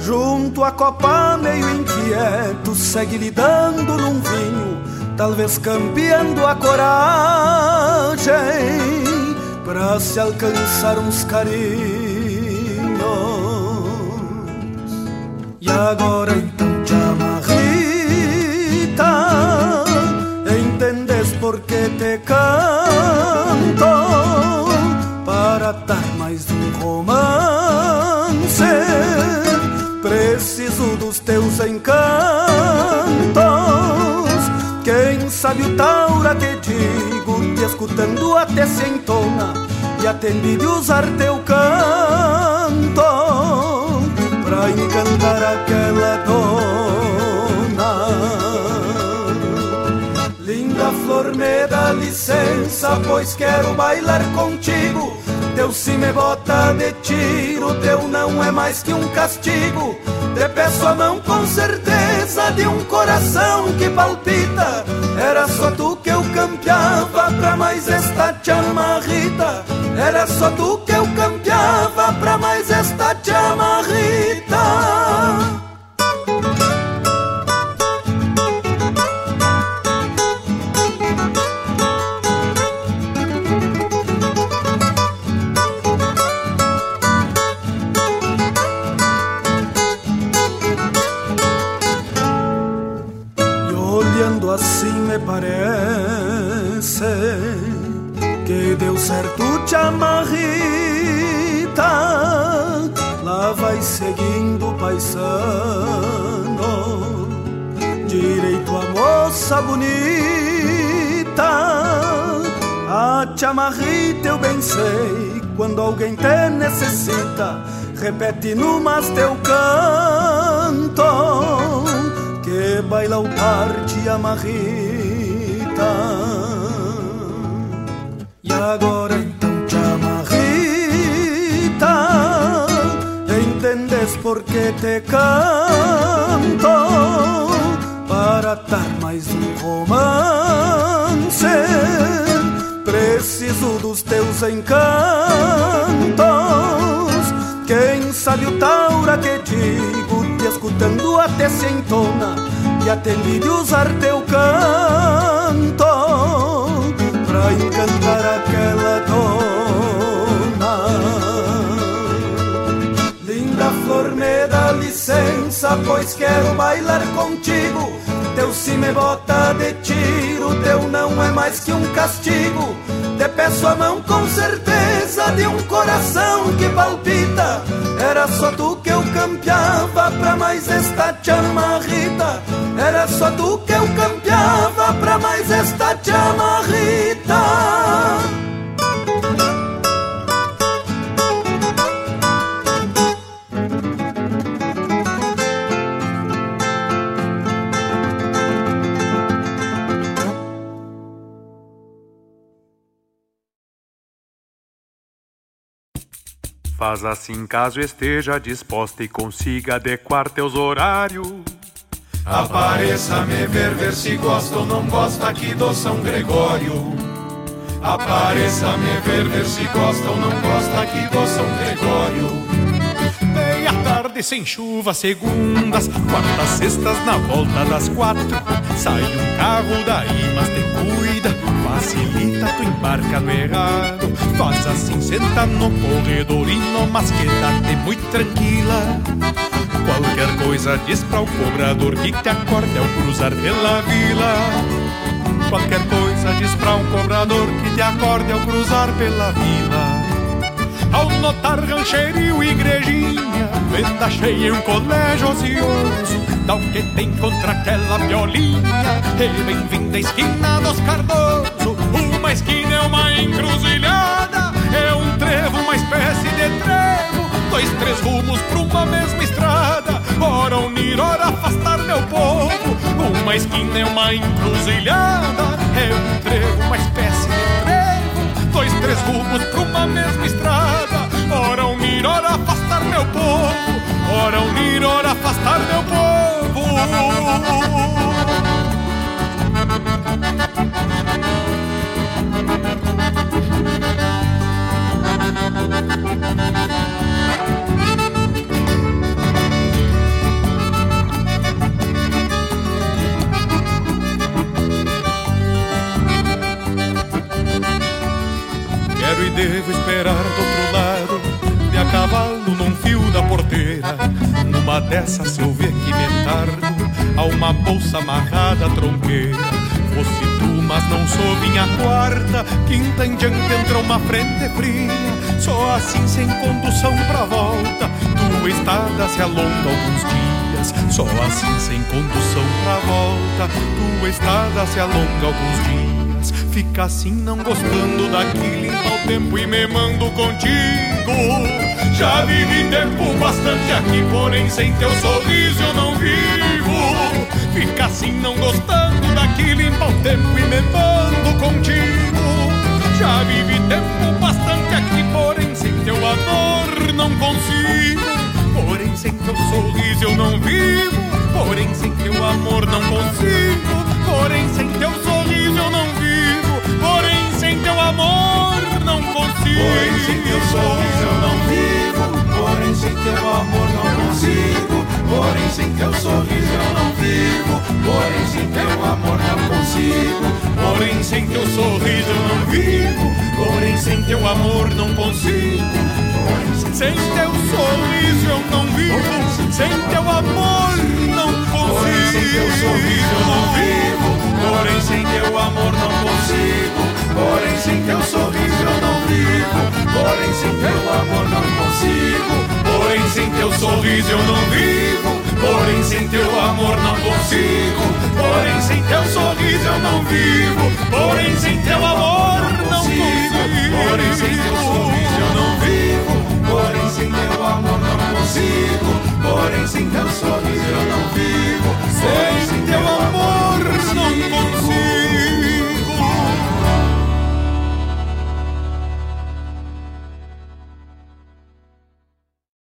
junto à copa meio inquieto segue lhe dando num vinho talvez campeando a coragem para se alcançar uns carinhos. E agora então te Rita, entendes por que te canto para dar mais um romance. Preciso dos teus encantos sabe o taura que digo, te escutando até se entona e atende de usar teu canto pra encantar aquela dona. Linda flor, me dá licença, pois quero bailar contigo. Teu sim me bota de tiro, teu não é mais que um castigo. Te peço a mão com certeza de um coração que palpita era só tu que eu campeava pra mais esta chamarrita. Era só tu que eu campeava pra mais esta chamarrita. Amanhecer que deu certo te amarrita, lá vai seguindo paisano, direito a moça bonita, a te amarrita eu bem sei, quando alguém te necessita, repete no mas teu canto, que baila o par te amarrita agora então chama Rita. Entendes por que te canto? Para dar mais um romance. Preciso dos teus encantos. Quem sabe o taura que digo Te escutando até se entona. E atende de usar teu canto pra encantar aquela dona. Linda flor, me dá licença, pois quero bailar contigo. Teu sim me bota de tiro, teu não é mais que um castigo. Te peço a mão com certeza de um coração que palpita. Era só tu que eu campeava pra mais esta chama Rita. Era só tu que eu campeava pra mais esta chama Rita. Faz assim caso esteja disposta e consiga adequar teus horários. Apareça me ver, ver se gosta ou não gosta aqui do São Gregório. Apareça me ver, ver se gosta ou não gosta aqui do São Gregório. Tarde sem chuva, segundas, quartas, sextas na volta das quatro. Sai um carro daí, mas te cuida facilita, tu embarca no errado. Faz assim, senta no corredorino, mas queda-te muito tranquila. Qualquer coisa diz para o cobrador que te acorde ao cruzar pela vila. Qualquer coisa diz para um cobrador que te acorde ao cruzar pela vila. Ao notar rancherio e igrejinha, venda cheia e um colégio ocioso, dá o que tem contra aquela violinha, e bem-vinda à esquina dos Cardoso. Uma esquina é uma encruzilhada, é um trevo, uma espécie de trevo, dois, três rumos pra uma mesma estrada, ora unir, ora afastar meu povo. Uma esquina é uma encruzilhada, é um trevo, uma espécie de trevo, dois, três rumos pra uma mesma estrada, ora afastar meu povo, ora unir, ora afastar meu povo. Quero e devo esperar do outro lado cavalo num fio da porteira. Numa dessas se eu ver que me tardo A uma bolsa amarrada à tronqueira. Fosse tu, mas não sou minha quarta. Quinta em diante entra uma frente fria. Só assim sem condução pra volta. Tua estada se alonga alguns dias. Só assim sem condução pra volta. Tua estada se alonga alguns dias Fica assim não gostando daqui. Limpa o tempo e me mando contigo. Já vivi tempo bastante aqui Porém sem teu sorriso eu não vivo. Fica assim não gostando daqui. Limpa o tempo e me mando contigo. Já vivi tempo bastante aqui Porém sem teu amor não consigo. Porém sem teu sorriso eu não vivo. Porém sem teu amor não consigo. Porém sem teu sorriso amor não consigo Porém sem teu sorriso eu não vivo Porém sem teu amor não consigo Porém sem teu sorriso eu não vivo Porém sem teu amor não consigo Porém sem teu sorriso eu não vivo Porém sem teu amor não consigo sem teu sorriso eu não vivo, sem teu amor não consigo. Porém sem teu sorriso eu não vivo, porém sem teu amor não consigo. Porém, sem teu sorriso eu não vivo. Porém, sem teu amor não consigo. Porém, sem teu sorriso eu não vivo. Porém, sem teu amor não consigo. Porém, sem teu sorriso eu não vivo. Porém, sem teu amor não consigo. Porém, sem teu sorriso eu não vivo. Porém, sem teu amor não consigo. Porém, sem teu sorriso eu não vivo. Porém, sem teu amor.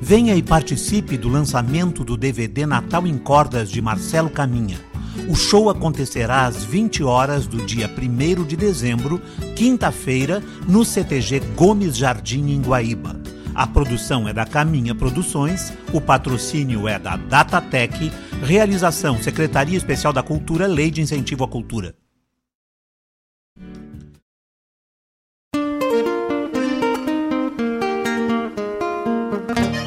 Venha e participe do lançamento do DVD Natal em Cordas de Marcelo Caminha. O show acontecerá às 20 horas do dia 1 de dezembro, quinta-feira, no CTG Gomes Jardim, em Guaíba. A produção é da Caminha Produções, o patrocínio é da Datatec, realização Secretaria Especial da Cultura, Lei de Incentivo à Cultura.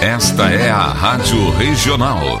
Esta é a Rádio Regional.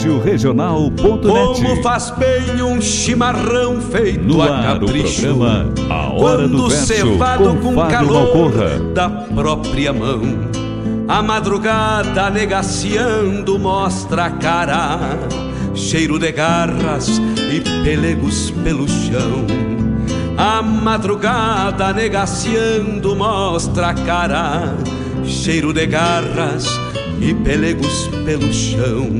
Rádio Regional.net. Como faz bem um chimarrão feito no a capricho. o programa A Hora Quando do Verso, cevado com com calor Malcorra. da própria mão. A madrugada negaciando mostra a cara, cheiro de garras e pelegos pelo chão. A madrugada negaciando mostra a cara, cheiro de garras e pelegos pelo chão.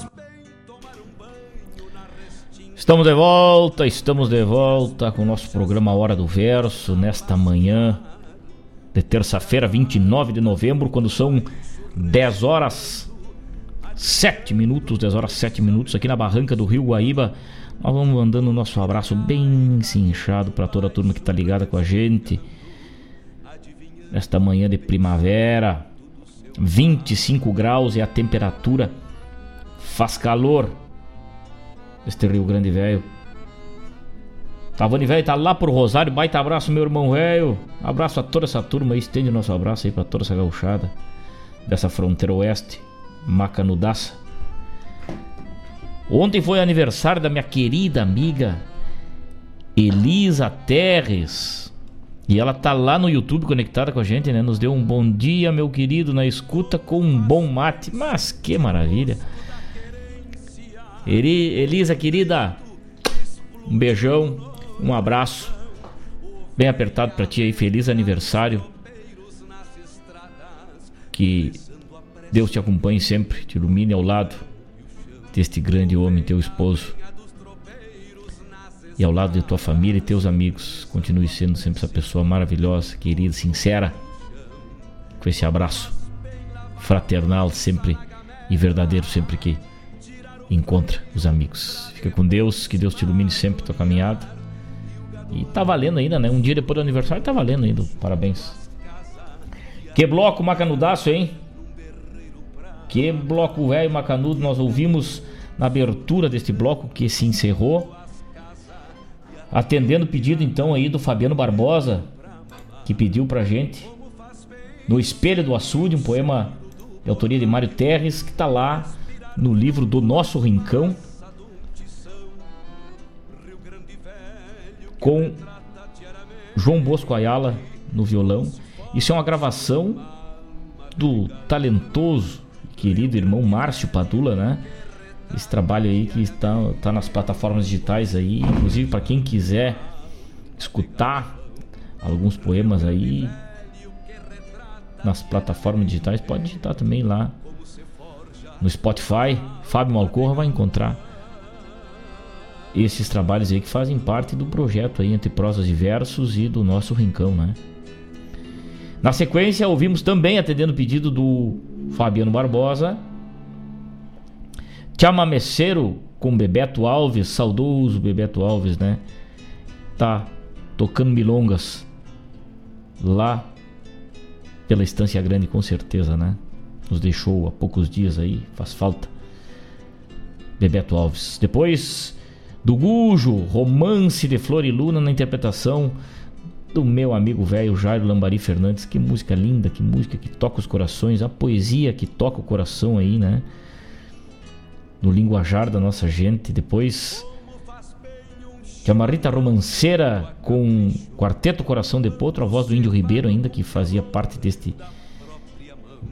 Estamos de volta, estamos de volta com o nosso programa Hora do Verso nesta manhã de terça-feira, 29 de novembro, quando são 10 horas 7 minutos, 10 horas 7 minutos aqui na barranca do Rio Guaíba. Nós vamos mandando o nosso abraço bem cinchado para toda a turma que está ligada com a gente. Nesta manhã de primavera, 25 graus é a temperatura, faz calor este Rio Grande Velho. Tavani Velho tá lá pro Rosário, baita abraço, meu irmão velho. Abraço a toda essa turma aí, estende o nosso abraço aí pra toda essa gauchada dessa fronteira oeste, Macanudaça. Ontem foi aniversário da minha querida amiga Elisa Terres. E ela tá lá no YouTube conectada com a gente, né? Nos deu um bom dia, meu querido, na escuta com um bom mate. Mas que maravilha! Eli, Elisa, querida, um beijão, um abraço, bem apertado para ti aí, feliz aniversário. Que Deus te acompanhe sempre, te ilumine ao lado deste grande homem, teu esposo. E ao lado de tua família e teus amigos. Continue sendo sempre essa pessoa maravilhosa, querida, sincera. Com esse abraço fraternal sempre e verdadeiro sempre que encontra os amigos. Fica com Deus, que Deus te ilumine sempre tua caminhada. E tá valendo ainda, né? Um dia depois do aniversário tá valendo ainda. Parabéns. Que bloco macanudaço, hein? Que bloco velho macanudo nós ouvimos na abertura deste bloco que se encerrou. Atendendo o pedido então aí do Fabiano Barbosa, que pediu pra gente No Espelho do Açude, um poema de autoria de Mário Terres, que tá lá no livro do Nosso Rincão, com João Bosco Ayala no violão. Isso é uma gravação do talentoso, querido irmão Márcio Padula, né? Esse trabalho aí que está, está nas plataformas digitais aí, inclusive para quem quiser escutar alguns poemas aí nas plataformas digitais, pode digitar também lá no Spotify, Fábio Malcorra vai encontrar esses trabalhos aí que fazem parte do projeto aí entre prosas e versos e do nosso rincão, né? Na sequência, ouvimos também atendendo o pedido do Fabiano Barbosa, Chamameceiro com Bebeto Alves, saudoso Bebeto Alves, né? Tá tocando milongas lá pela Estância Grande, com certeza, né? Nos deixou há poucos dias aí, faz falta. Bebeto Alves. Depois do Gujo, Romance de Flor e Luna na interpretação do meu amigo velho Jairo Lambari Fernandes. Que música linda, que música que toca os corações, a poesia que toca o coração aí, né? No linguajar da nossa gente. Depois Chamarrita Romanceira com Quarteto Coração de Potro, a voz do Índio Ribeiro ainda, que fazia parte deste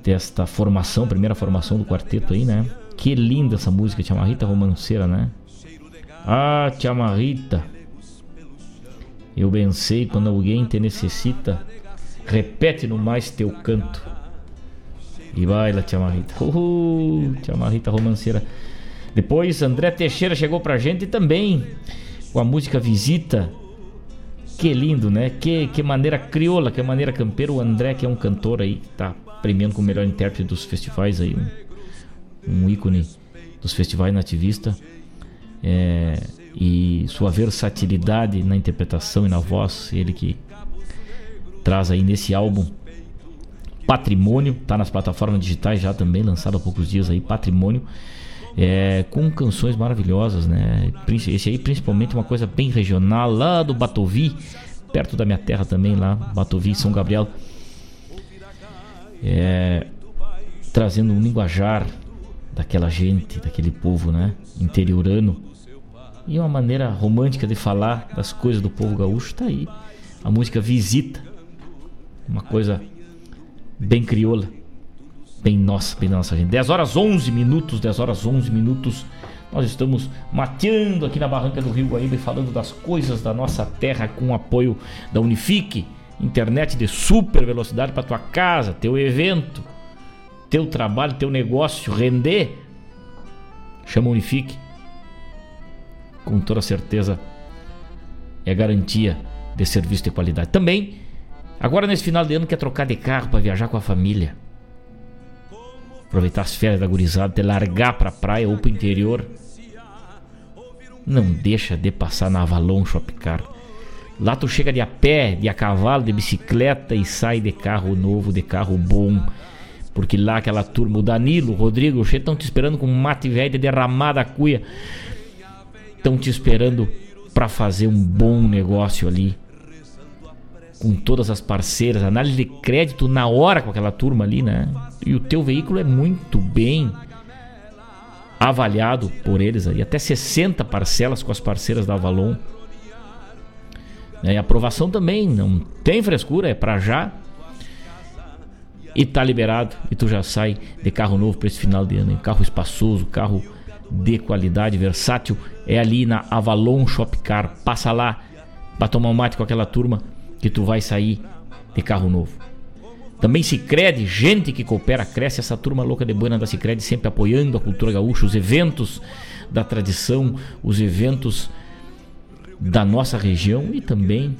desta formação, primeira formação do quarteto aí, né? Que linda essa música, Chamarrita Romanceira, né? Ah, Chamarrita. Eu bem sei quando alguém te necessita, repete no mais teu canto. E baila, Chamarrita. Uhul, Chamarrita Romanceira. Depois, André Teixeira chegou pra gente também com a música Visita. Que lindo, né? Que, que maneira crioula, que maneira campeira. O André, que é um cantor aí, tá premiando como melhor intérprete dos festivais aí. Um, um ícone dos festivais nativista é, e sua versatilidade na interpretação e na voz, ele que traz aí nesse álbum Patrimônio, tá nas plataformas digitais já também, lançado há poucos dias aí, Patrimônio, é, com canções maravilhosas, né? Esse aí principalmente uma coisa bem regional, lá do Batovi, perto da minha terra também, lá, Batovi, São Gabriel. É, trazendo um linguajar daquela gente, daquele povo, né? Interiorano. E uma maneira romântica de falar das coisas do povo gaúcho tá aí. A música Visita. Uma coisa bem crioula. Bem nossa, bem nossa gente. 10 horas 11 minutos, 10 horas 11 minutos. Nós estamos mateando aqui na barranca do Rio Guaíba e falando das coisas da nossa terra com o apoio da Unifique, internet de super velocidade para tua casa, teu evento, teu trabalho, teu negócio render. Chama Unifique. Com toda certeza é garantia de serviço de qualidade. Também, agora nesse final de ano quer trocar de carro para viajar com a família aproveitar as férias da gurizada, te largar pra praia ou pro interior. Não deixa de passar na Avalon Shopcar. Lá tu chega de a pé, de a cavalo, de bicicleta e sai de carro novo, de carro bom. Porque lá aquela turma, o Danilo, o Rodrigo, o Che estão te esperando com mate velho de derramada cuia. Estão te esperando para fazer um bom negócio ali com todas as parceiras, análise de crédito na hora com aquela turma ali, né? E o teu veículo é muito bem avaliado por eles aí, até 60 parcelas com as parceiras da Avalon. Né? E aprovação também, não tem frescura, é para já. E tá liberado, e tu já sai de carro novo para esse final de ano, hein? carro espaçoso, carro de qualidade, versátil, é ali na Avalon Shopcar. Passa lá para tomar um mate com aquela turma que tu vai sair de carro novo. Também Cicred, gente que coopera, cresce essa turma louca de Buena da Cicred, sempre apoiando a cultura gaúcha, os eventos da tradição, os eventos da nossa região e também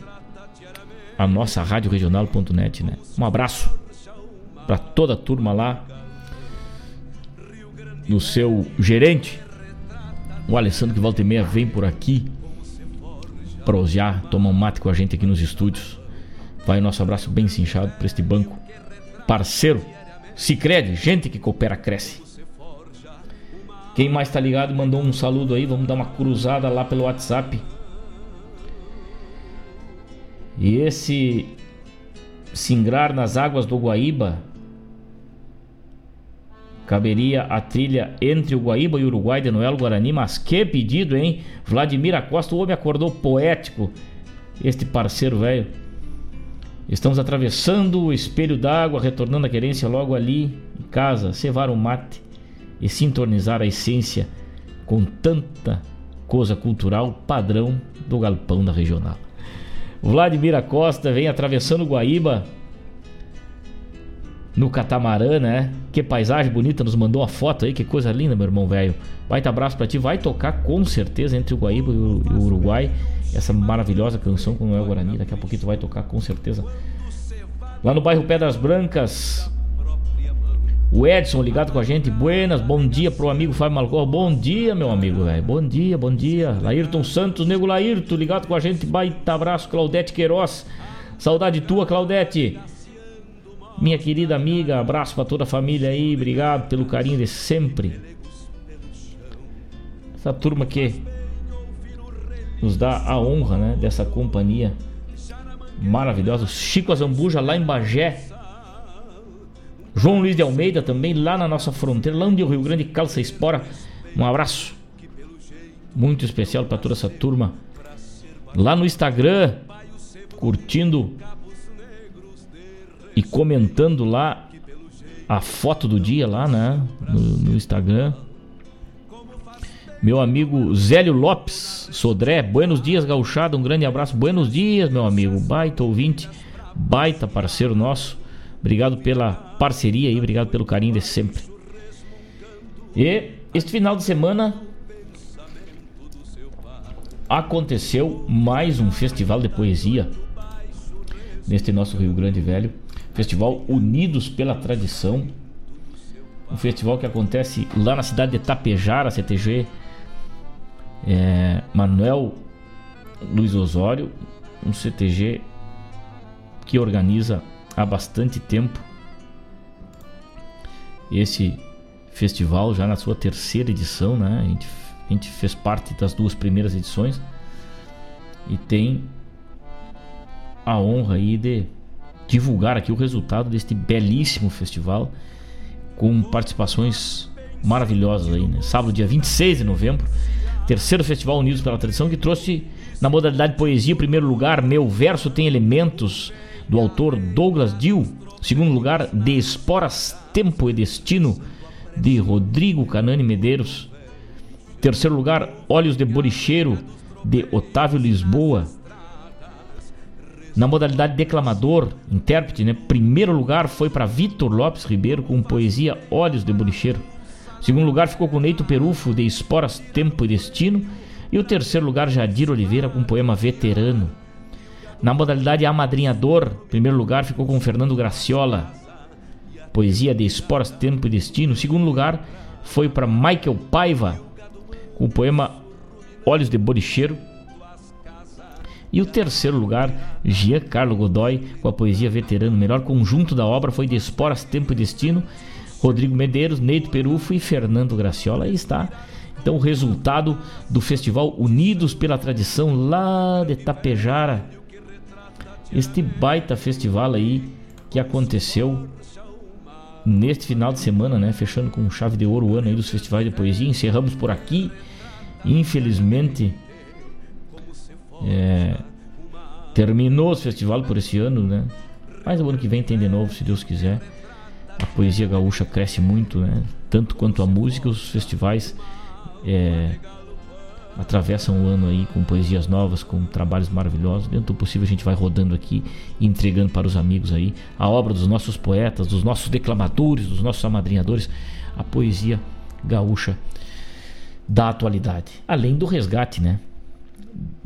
a nossa rádio regional.net, né? Um abraço para toda a turma lá no seu gerente, o Alessandro que volta e meia vem por aqui prosear, tomar um mate com a gente aqui nos estúdios. Vai o nosso abraço bem cinchado para este banco parceiro. Se crede, gente que coopera cresce. Quem mais tá ligado mandou um saludo aí, vamos dar uma cruzada lá pelo WhatsApp. E esse singrar nas águas do Guaíba caberia a trilha entre o Guaíba e o Uruguai de Noel Guarani, mas que pedido, hein? Vladimir Acosta, o homem acordou poético, este parceiro velho. Estamos atravessando o espelho d'água, retornando à querência logo ali em casa, cevar um mate e sintonizar a essência com tanta coisa cultural padrão do galpão da regional. Vladimir Acosta vem atravessando o Guaíba no catamarã, né? Que paisagem bonita, nos mandou uma foto aí, que coisa linda, meu irmão velho. Vai te abraço para ti, vai tocar com certeza entre o Guaíba e o Uruguai essa maravilhosa canção com o Noel Guarani. Daqui a pouquinho tu vai tocar com certeza. Lá no bairro Pedras Brancas, o Edson ligado com a gente. Buenas, bom dia pro amigo Fábio Malcor. Bom dia, meu amigo, velho. Bom dia, bom dia. Laírton Santos, nego Laírton, ligado com a gente. Baita abraço, Claudete Queiroz. Saudade tua, Claudete. Minha querida amiga, abraço para toda a família aí, obrigado pelo carinho de sempre. Essa turma que nos dá a honra, né, dessa companhia maravilhosa. Chico Azambuja lá em Bagé. João Luiz de Almeida também lá na nossa fronteira, lá onde o Rio Grande calça espora. Um abraço muito especial para toda essa turma. Lá no Instagram, curtindo e comentando lá a foto do dia lá, né? No, no Instagram. Meu amigo Zélio Lopes Sodré, buenos dias, gauchada, um grande abraço. Buenos dias, meu amigo, baita ouvinte, baita parceiro nosso. Obrigado pela parceria aí, obrigado pelo carinho de sempre. E este final de semana aconteceu mais um festival de poesia neste nosso Rio Grande Velho. Festival Unidos pela Tradição. um festival que acontece lá na cidade de Tapejara, CTG. É, Manuel Luiz Osório, um CTG que organiza há bastante tempo esse festival, já na sua terceira edição, né? A gente, a gente fez parte das duas primeiras edições e tem a honra aí de divulgar aqui o resultado deste belíssimo festival com participações maravilhosas aí, né? Sábado, dia 26 de novembro, terceiro Festival Unidos pela Tradição, que trouxe na modalidade poesia, em primeiro lugar, Meu Verso Tem Elementos, do autor Douglas Dill. Segundo lugar, De Esporas, Tempo e Destino, de Rodrigo Canani Medeiros. Terceiro lugar, Olhos de Boricheiro, de Otávio Lisboa. Na modalidade declamador, intérprete, né? Primeiro lugar foi para Vitor Lopes Ribeiro com poesia Olhos de Bolicheiro. Segundo lugar ficou com Neito Perufo de Esporas, Tempo e Destino. E o terceiro lugar, Jadir Oliveira com poema Veterano. Na modalidade amadrinhador, primeiro lugar ficou com Fernando Graciola, poesia de Esporas, Tempo e Destino. Segundo lugar foi para Michael Paiva com o poema Olhos de Bolicheiro. E o terceiro lugar, Giancarlo Godoy, com a poesia veterano. O melhor conjunto da obra foi de Esporas, Tempo e Destino. Rodrigo Medeiros, Neito Perufo e Fernando Graciola. Aí está. Então, o resultado do festival Unidos pela Tradição lá de Tapejara. Este baita festival aí que aconteceu neste final de semana, né? Fechando com chave de ouro o ano aí dos festivais de poesia. Encerramos por aqui. Infelizmente, é, terminou o festival por esse ano, né? Mas o ano que vem tem de novo, se Deus quiser. A poesia gaúcha cresce muito, né? Tanto quanto a música, os festivais é, atravessam o ano aí com poesias novas, com trabalhos maravilhosos. Dentro do possível a gente vai rodando aqui entregando para os amigos aí a obra dos nossos poetas, dos nossos declamadores, dos nossos amadrinhadores, a poesia gaúcha da atualidade. Além do resgate, né?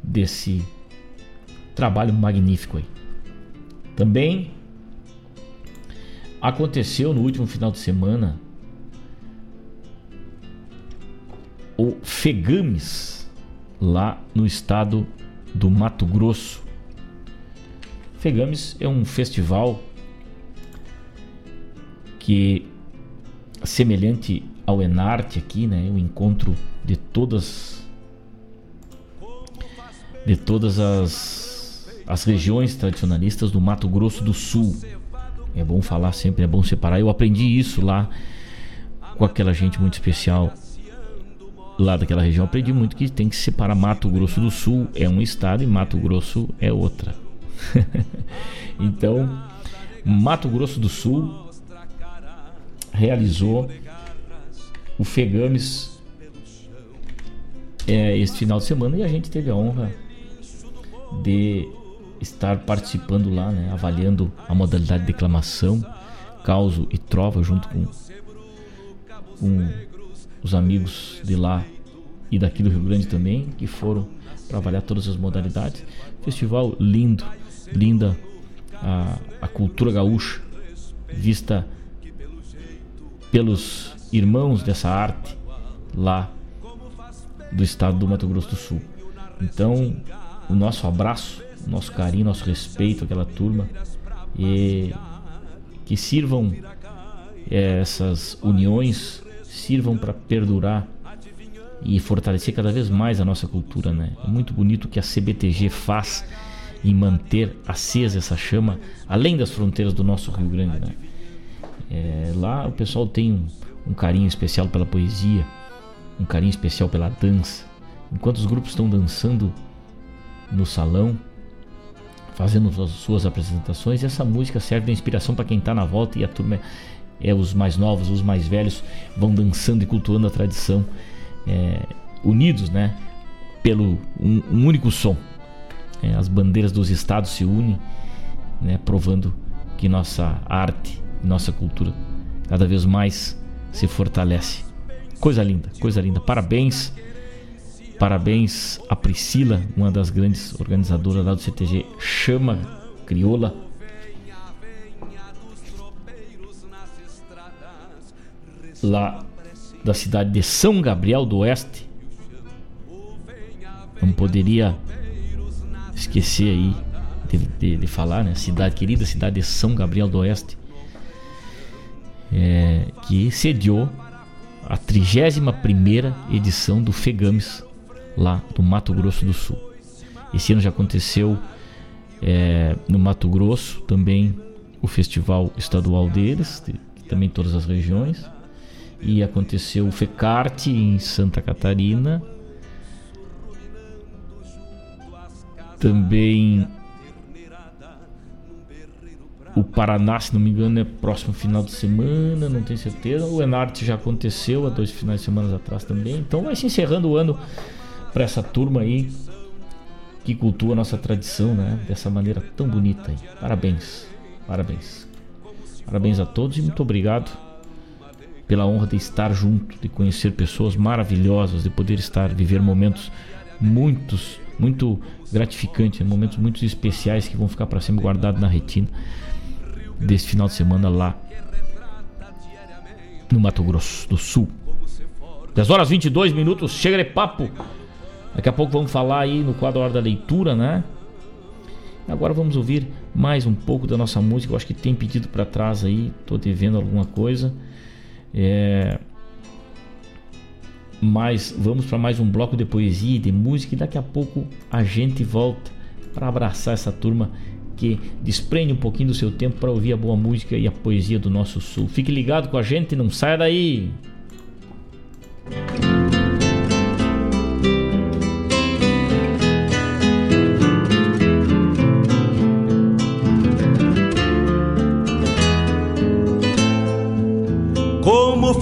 Desse trabalho magnífico aí. Também aconteceu no último final de semana o Fegames lá no estado do Mato Grosso. Fegames é um festival que semelhante ao Enarte aqui, né, o encontro de todas de todas as as regiões tradicionalistas do Mato Grosso do Sul. É bom falar sempre, é bom separar. Eu aprendi isso lá com aquela gente muito especial lá daquela região. Aprendi muito que tem que separar Mato Grosso do Sul é um estado e Mato Grosso é outra. então, Mato Grosso do Sul realizou o Fegames é, este final de semana e a gente teve a honra de estar participando lá, né, avaliando a modalidade de declamação, causo e trova junto com, com os amigos de lá e daqui do Rio Grande também, que foram para avaliar todas as modalidades. Festival lindo, linda a, a cultura gaúcha, vista pelos irmãos dessa arte lá do estado do Mato Grosso do Sul. Então, o nosso abraço, nosso carinho, nosso respeito àquela turma e que sirvam é, essas uniões sirvam para perdurar e fortalecer cada vez mais a nossa cultura, né? É muito bonito o que a CBTG faz em manter acesa essa chama além das fronteiras do nosso Rio Grande, né? É, lá o pessoal tem um, um carinho especial pela poesia, um carinho especial pela dança. Enquanto os grupos estão dançando no salão, fazendo as suas apresentações, essa música serve de inspiração para quem está na volta e a turma é, os mais novos, os mais velhos vão dançando e cultuando a tradição, é, unidos, né, pelo um, um único som. É, as bandeiras dos estados se unem, né, provando que nossa arte, nossa cultura cada vez mais se fortalece. Coisa linda, coisa linda. Parabéns Parabéns a Priscila, uma das grandes organizadoras lá do CTG Chama lá da cidade de São Gabriel do Oeste. Não poderia esquecer aí de, de, de falar, né? Cidade querida, cidade de São Gabriel do Oeste, é, que sediou a 31 edição do FEGAMES lá do Mato Grosso do Sul. Esse ano já aconteceu é, no Mato Grosso também o festival estadual deles, de, também todas as regiões, e aconteceu o FECART em Santa Catarina. Também o Paraná, se não me engano, é próximo final de semana, não tenho certeza. O Enarte já aconteceu há dois finais de semana atrás também. Então vai se encerrando o ano para essa turma aí que cultua a nossa tradição, né? Dessa maneira tão bonita aí. Parabéns, parabéns. Parabéns a todos e muito obrigado pela honra de estar junto, de conhecer pessoas maravilhosas, de poder estar, viver momentos muitos, muito gratificantes, momentos muito especiais que vão ficar para sempre guardados na retina desse final de semana lá no Mato Grosso do Sul. 10 horas 22 minutos, chega de papo. Daqui a pouco vamos falar aí no quadro Hora da Leitura, né? Agora vamos ouvir mais um pouco da nossa música. Eu acho que tem pedido para trás aí, tô devendo alguma coisa. É... Mas vamos para mais um bloco de poesia e de música e daqui a pouco a gente volta para abraçar essa turma que desprende um pouquinho do seu tempo para ouvir a boa música e a poesia do nosso sul. Fique ligado com a gente, não saia daí. Como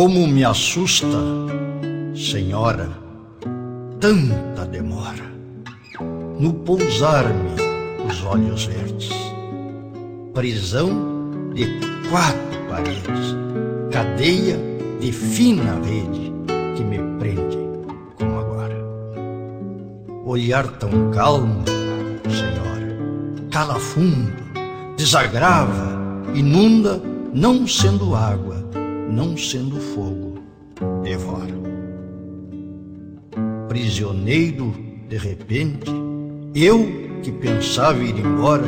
Como me assusta, senhora, tanta demora no pousar-me os olhos verdes. Prisão de quatro paredes, cadeia de fina rede que me prende como agora. Olhar tão calmo, senhora, cala fundo, desagrava, inunda, não sendo água não sendo fogo, devora. Prisioneiro, de repente, eu que pensava ir embora,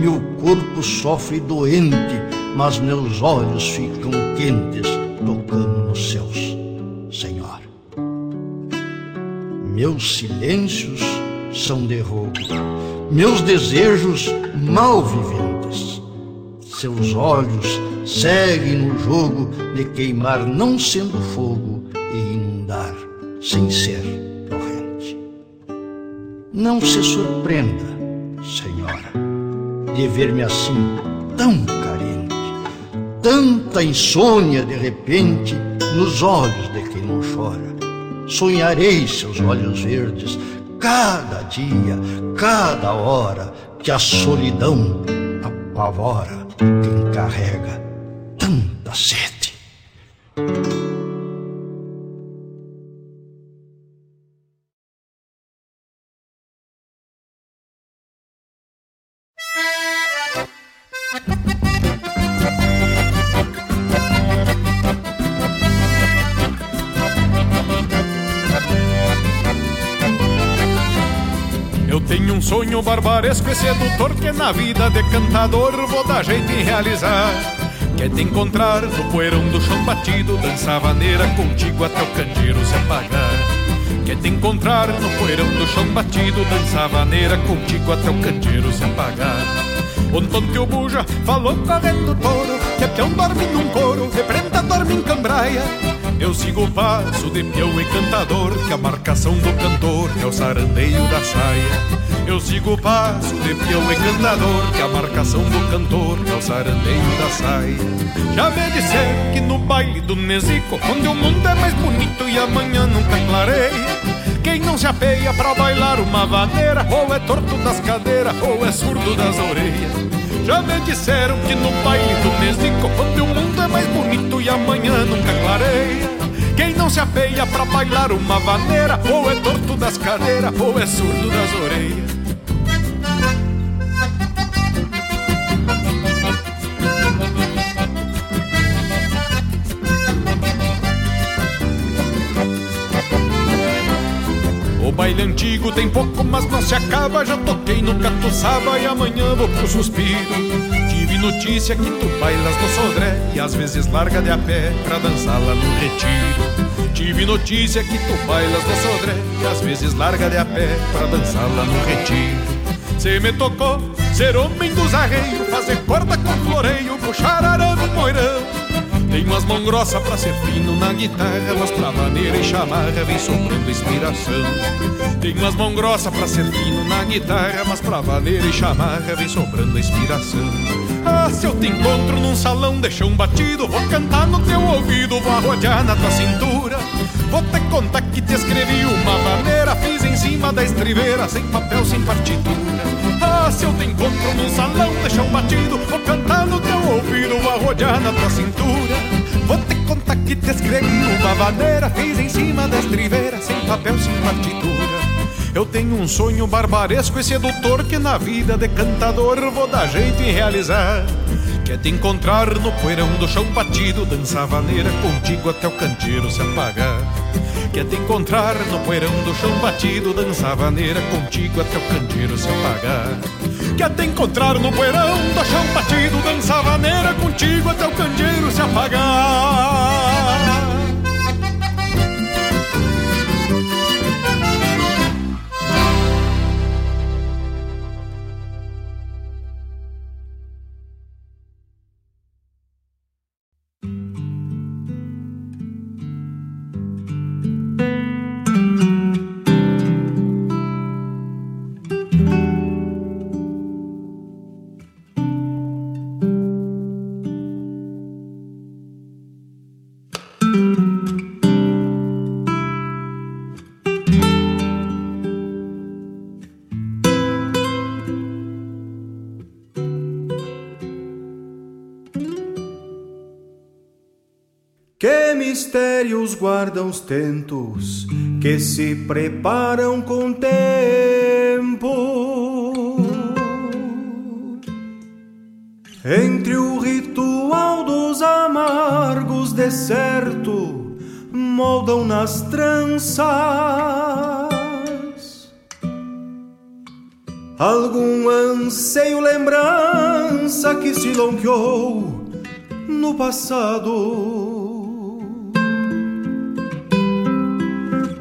meu corpo sofre doente, mas meus olhos ficam quentes, tocando nos céus, Senhor. Meus silêncios são de roubo, meus desejos mal viventes, seus olhos segue no jogo de queimar não sendo fogo e inundar sem ser torrente. Não se surpreenda, senhora, de ver-me assim tão carente, tanta insônia de repente nos olhos de quem não chora. Sonharei seus olhos verdes cada dia, cada hora que a solidão apavora quem carrega da sede. Um sonho barbaresco e sedutor que na vida de cantador vou dar jeito em realizar. Quer te encontrar no poeirão do chão batido, dançar vaneira contigo até o candeeiro se apagar. Quer te encontrar no poeirão do chão batido, dançar vaneira contigo até o candeeiro se apagar. Ontem teu buja falou correndo touro, que é peão dorme num couro, de prenda dorme em cambraia. Eu sigo o passo de peão e cantador, que a marcação do cantor é o sarandeio da saia. Eu sigo o passo de peão e cantador, que a marcação do cantor é o sarandeio da saia. Já me disseram que no baile do Nezico, onde o mundo é mais bonito e amanhã nunca clareia. Quem não se apeia pra bailar uma vaneira, ou é torto das cadeiras, ou é surdo das orelhas. Já me disseram que no baile do Nezico, onde o mundo é mais bonito e amanhã nunca clareia. Quem não se apeia pra bailar uma vaneira, ou é torto das cadeiras, ou é surdo das orelhas. Baile antigo tem pouco, mas não se acaba. Já toquei no catuçaba e amanhã vou pro suspiro. Tive notícia que tu bailas no sodré e às vezes larga de a pé pra dançar lá no retiro. Tive notícia que tu bailas no sodré e às vezes larga de a pé pra dançar lá no retiro. Cê me tocou ser homem dos arreios, fazer corda com floreio, puxar arame moirão. Tenho as mãos grossas pra ser fino na guitarra, mas pra maneira e chamarra vem sobrando inspiração. Tenho as mãos grossas pra ser fino na guitarra, mas pra maneira e chamarra vem sobrando inspiração. Ah, se eu te encontro num salão de chão batido, vou cantar no teu ouvido, vou arrodear na tua cintura. Vou te contar que te escrevi uma maneira, fiz em cima da estriveira, sem papel, sem partitura. Ah, se eu te encontro num salão de chão batido, vou cantar no teu ouvido, vou arrodear na tua cintura. Vou te contar que te escrevi uma maneira, fiz em cima da estriveira, sem papel, sem partitura. Eu tenho um sonho barbaresco e sedutor que na vida de cantador vou dar jeito em realizar. Quer te encontrar no poeirão do chão batido, dançar vaneira contigo até o canteiro se apagar. Quer te encontrar no poeirão do chão batido, dançar vaneira contigo até o canteiro se apagar. Quer te encontrar no poeirão do chão batido, dançar vaneira contigo até o candeeiro se apagar. Mistérios guardam os tentos que se preparam com tempo? Entre o ritual dos amargos deserto, moldam nas tranças algum anseio, lembrança que se longeou no passado.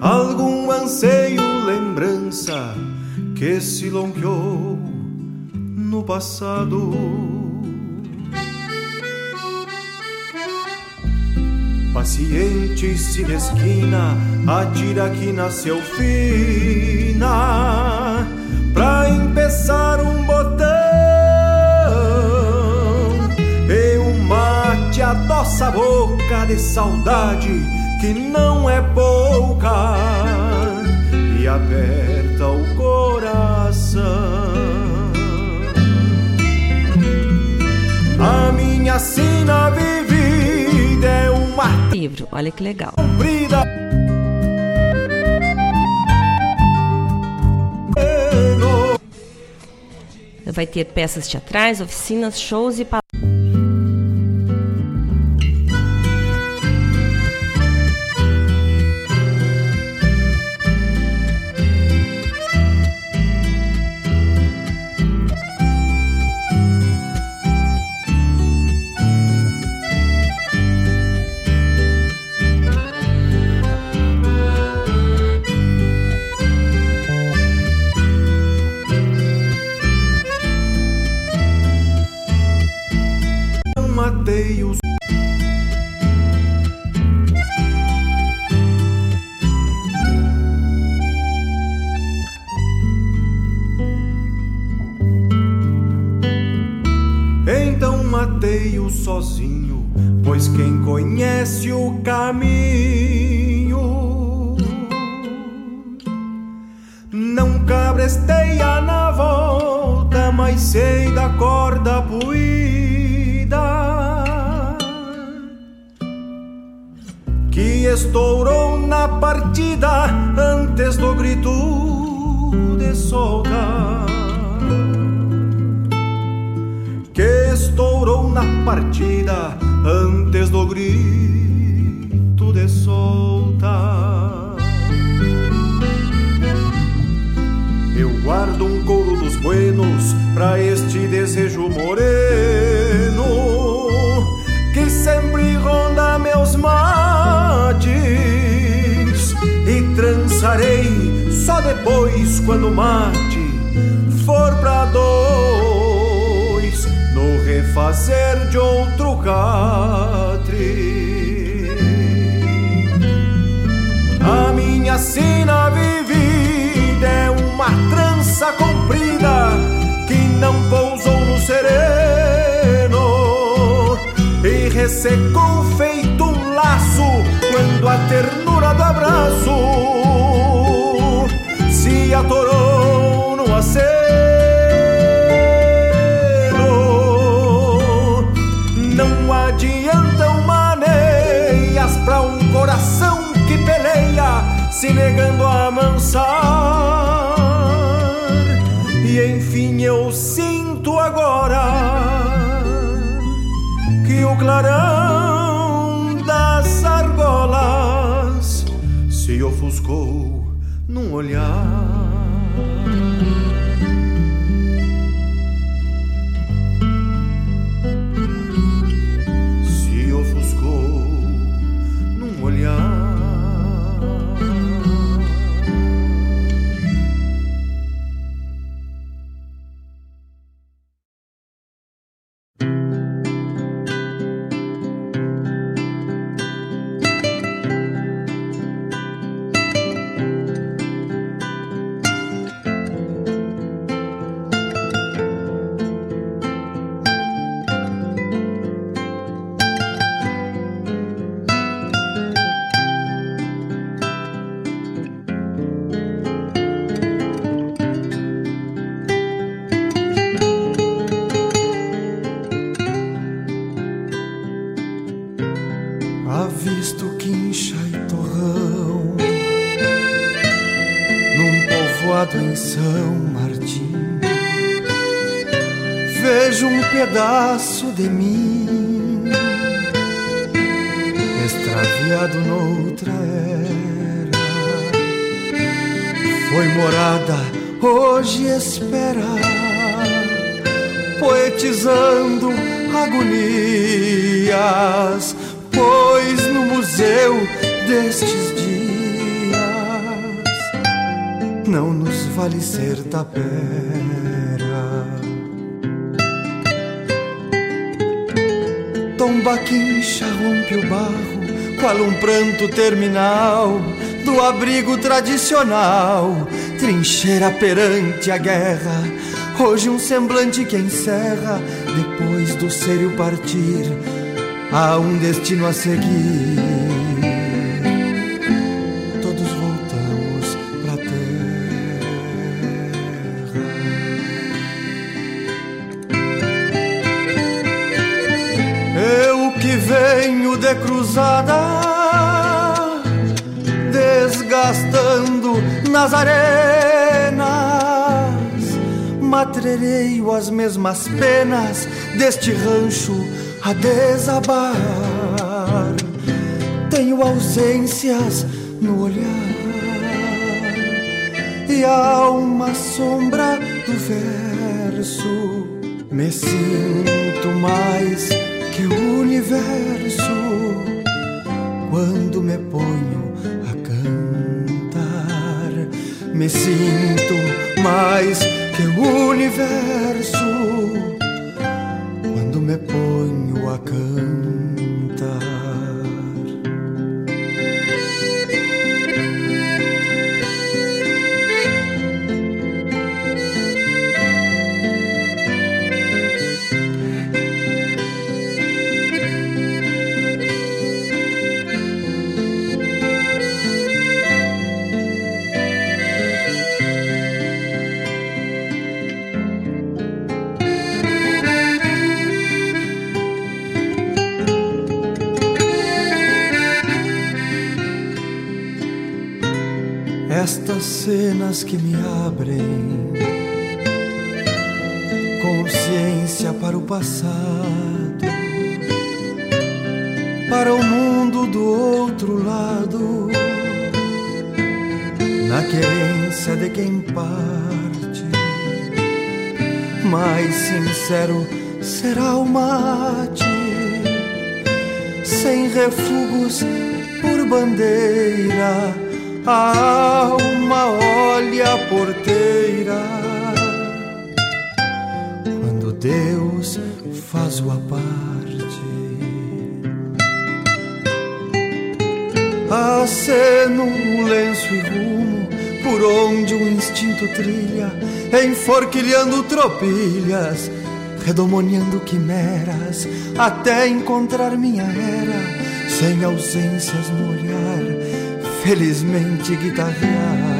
Algum anseio, lembrança que se longeou no passado. Paciente se mesquina, atira que nasceu fina, pra empeçar um botão. E um mate adoça a boca de saudade que não é pouca e aperta o coração. A minha sina vivida é uma livro, olha que legal. comprida. Vai ter peças teatrais, oficinas, shows e palestras. E ressecou feito um laço quando a ternura do abraço se atorou no aceno. Não adiantam maneias pra um coração que peleia se negando a amansar. Clarão das argolas se ofuscou num olhar. Rompe o barro, qual um pranto terminal do abrigo tradicional, trincheira perante a guerra. Hoje um semblante que encerra, depois do sério partir, há um destino a seguir. Desgastando nas arenas, matrereio as mesmas penas deste rancho a desabar. Tenho ausências no olhar e há uma sombra do verso. Me sinto mais que o universo quando me ponho a cantar. Me sinto mais que o universo cenas que me abrem consciência para o passado, para o mundo do outro lado, na querência de quem parte, mais sincero será o mate, sem refugos por bandeira, a alma olha a porteira. Quando Deus faz o parte, aceno um lenço e rumo por onde o instinto trilha, enforquilhando tropilhas redomoniando quimeras até encontrar minha era, sem ausências no olhar, felizmente guitarrear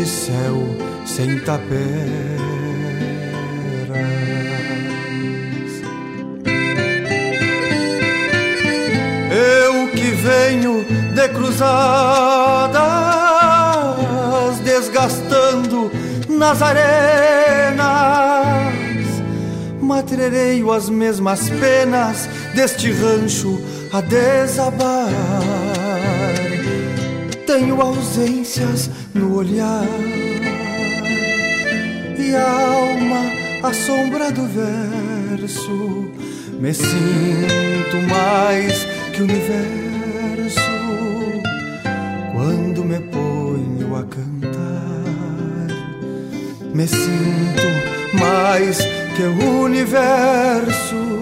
grande céu sem taperas. Eu que venho de cruzadas desgastando nas arenas. Matrereio as mesmas penas deste rancho a desabar. Tenho ausências no olhar e a alma a sombra do verso. Me sinto mais que o universo quando me ponho a cantar me sinto mais que o universo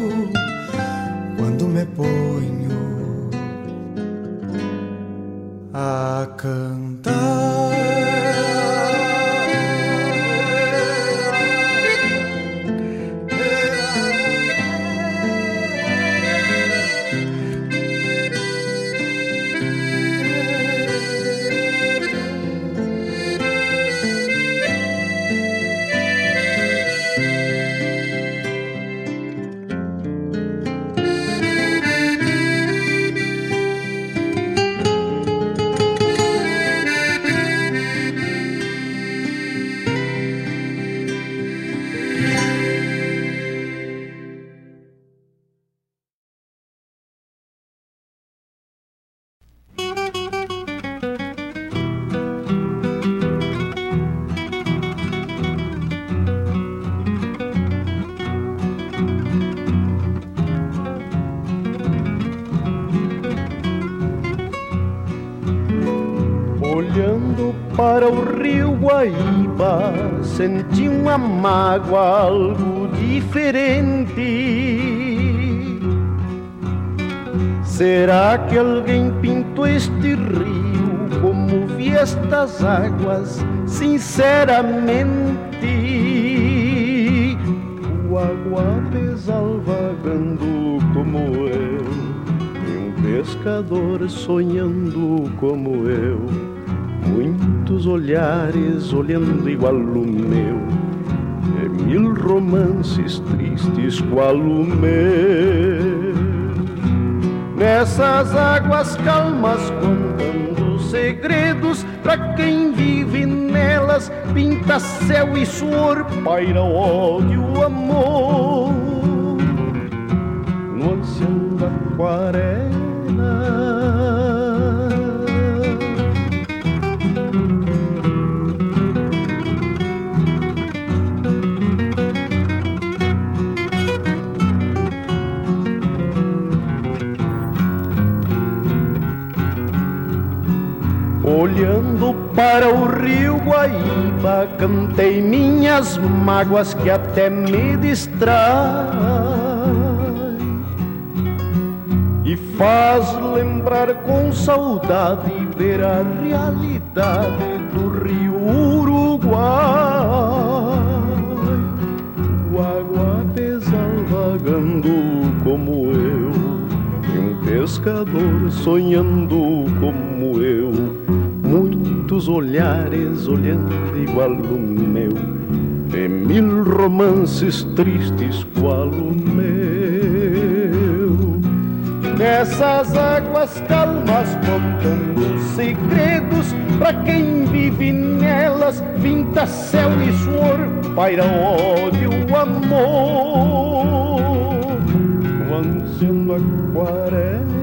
senti uma mágoa algo diferente. Será que alguém pintou este rio como vi estas águas, sinceramente? O água pesal vagando como eu, e um pescador sonhando como eu. Olhares olhando igual o meu, e mil romances tristes qual o meu. Nessas águas calmas contando segredos para quem vive nelas, pinta céu e suor, paira ódio, amor. No ancião da aquarela. Olhando para o rio Guaíba, cantei minhas mágoas que até me distrai e faz lembrar com saudade ver a realidade do rio Uruguai. O água pesal vagando como eu e um pescador sonhando como eu muitos olhares olhando igual o meu, e mil romances tristes qual o meu. Nessas águas calmas contando segredos para quem vive nelas, vinta céu e suor, paira ódio, amor, o anciano aquarela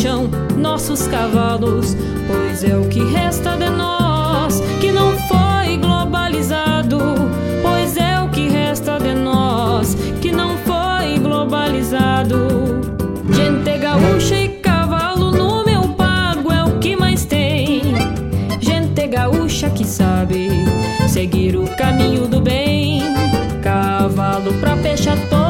chão nossos cavalos, pois é o que resta de nós que não foi globalizado, pois é o que resta de nós que não foi globalizado. Gente gaúcha e cavalo no meu pago é o que mais tem. Gente gaúcha que sabe seguir o caminho do bem, cavalo pra fechar todo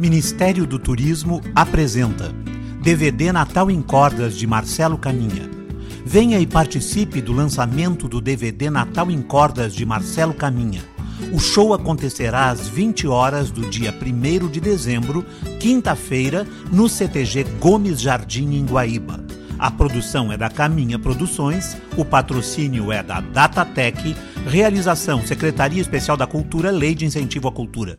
Ministério do Turismo apresenta DVD Natal em Cordas de Marcelo Caminha. Venha e participe do lançamento do DVD Natal em Cordas de Marcelo Caminha. O show acontecerá às 20 horas do dia 1 de dezembro, quinta-feira, no CTG Gomes Jardim, em Guaíba. A produção é da Caminha Produções, o patrocínio é da Datatec, realização Secretaria Especial da Cultura, Lei de Incentivo à Cultura.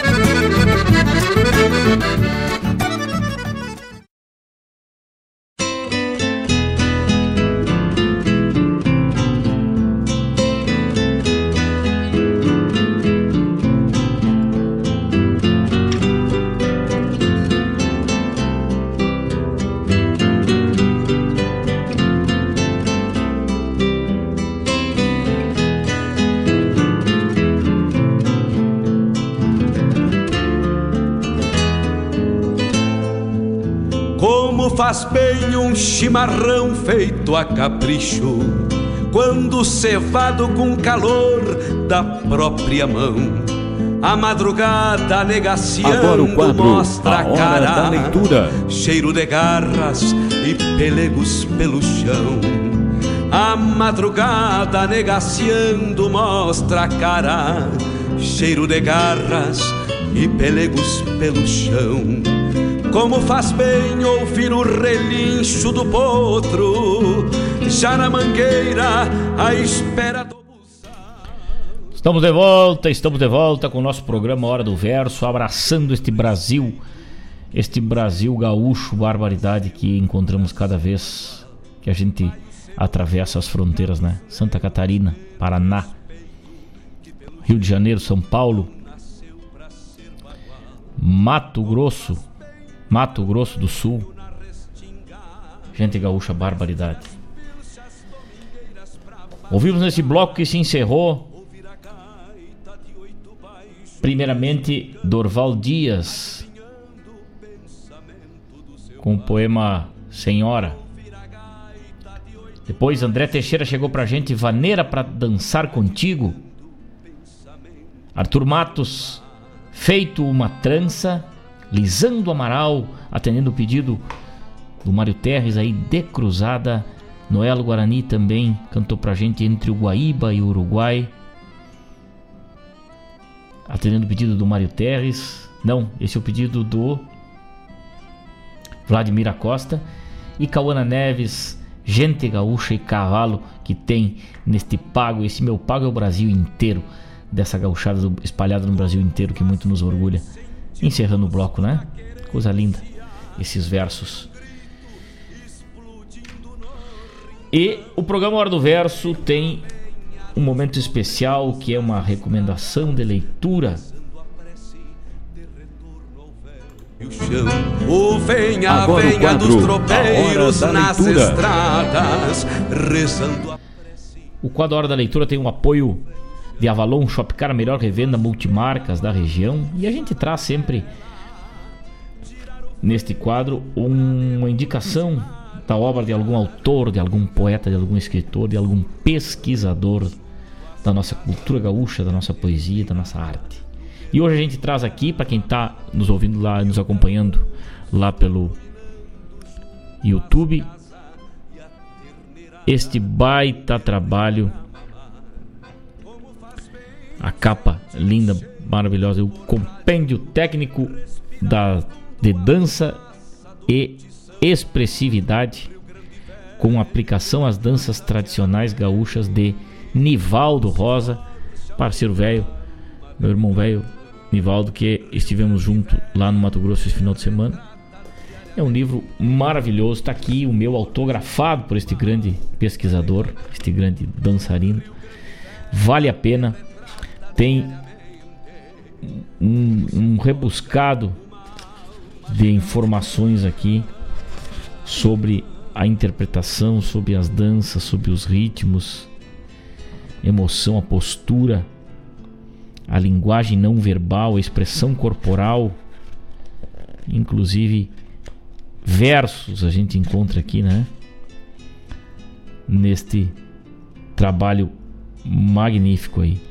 Um chimarrão feito a capricho, quando cevado com calor da própria mão. A madrugada negaciando Agora o quadro, mostra a, hora cara, da leitura. cheiro de garras e pelegos pelo chão. A madrugada negaciando mostra cara, cheiro de garras e pelegos pelo chão. Como faz bem ouvir o relincho do potro, já na mangueira, à espera do. Estamos de volta, estamos de volta com o nosso programa Hora do Verso, abraçando este Brasil, este Brasil gaúcho, barbaridade que encontramos cada vez que a gente atravessa as fronteiras, né? Santa Catarina, Paraná, Rio de Janeiro, São Paulo, Mato Grosso, Mato Grosso do Sul. Gente gaúcha, barbaridade. Ouvimos nesse bloco que se encerrou. Primeiramente, Dorval Dias. Com o poema Senhora. Depois, André Teixeira chegou pra gente. Vaneira para dançar contigo. Arthur Matos, feito uma trança. Lisando Amaral, atendendo o pedido do Mário Terres aí de cruzada. Noelo Guarani também cantou pra gente entre o Guaíba e o Uruguai. Atendendo o pedido do Mário Terres. Não, esse é o pedido do Vladimir Acosta. E Cauana Neves, gente gaúcha e cavalo que tem neste pago. Esse meu pago é o Brasil inteiro. Dessa gauchada espalhada no Brasil inteiro que muito nos orgulha Encerrando o bloco, né? Coisa linda. Esses versos. E o programa Hora do Verso tem um momento especial que é uma recomendação de leitura. O venha, Agora o venha quadro, dos A tropeiros Hora da nas Leitura. estradas, rezando a O quadro Hora da Leitura tem o apoio de Avalon Shopcar, melhor revenda multimarcas da região. E a gente traz sempre neste quadro uma indicação da obra de algum autor, de algum poeta, de algum escritor, de algum pesquisador da nossa cultura gaúcha, da nossa poesia, da nossa arte. E hoje a gente traz aqui, para quem está nos ouvindo lá, nos acompanhando lá pelo YouTube, este baita trabalho, a capa linda, maravilhosa, o compêndio técnico da, de dança e expressividade com aplicação às danças tradicionais gaúchas de Nivaldo Rosa, parceiro velho, meu irmão velho Nivaldo, que estivemos junto lá no Mato Grosso esse final de semana. É um livro maravilhoso, está aqui o meu autografado por este grande pesquisador, este grande dançarino. Vale a pena. Tem um, um rebuscado de informações aqui sobre a interpretação, sobre as danças, sobre os ritmos, emoção, a postura, a linguagem não verbal, a expressão corporal, inclusive versos a gente encontra aqui, né? Neste trabalho magnífico aí.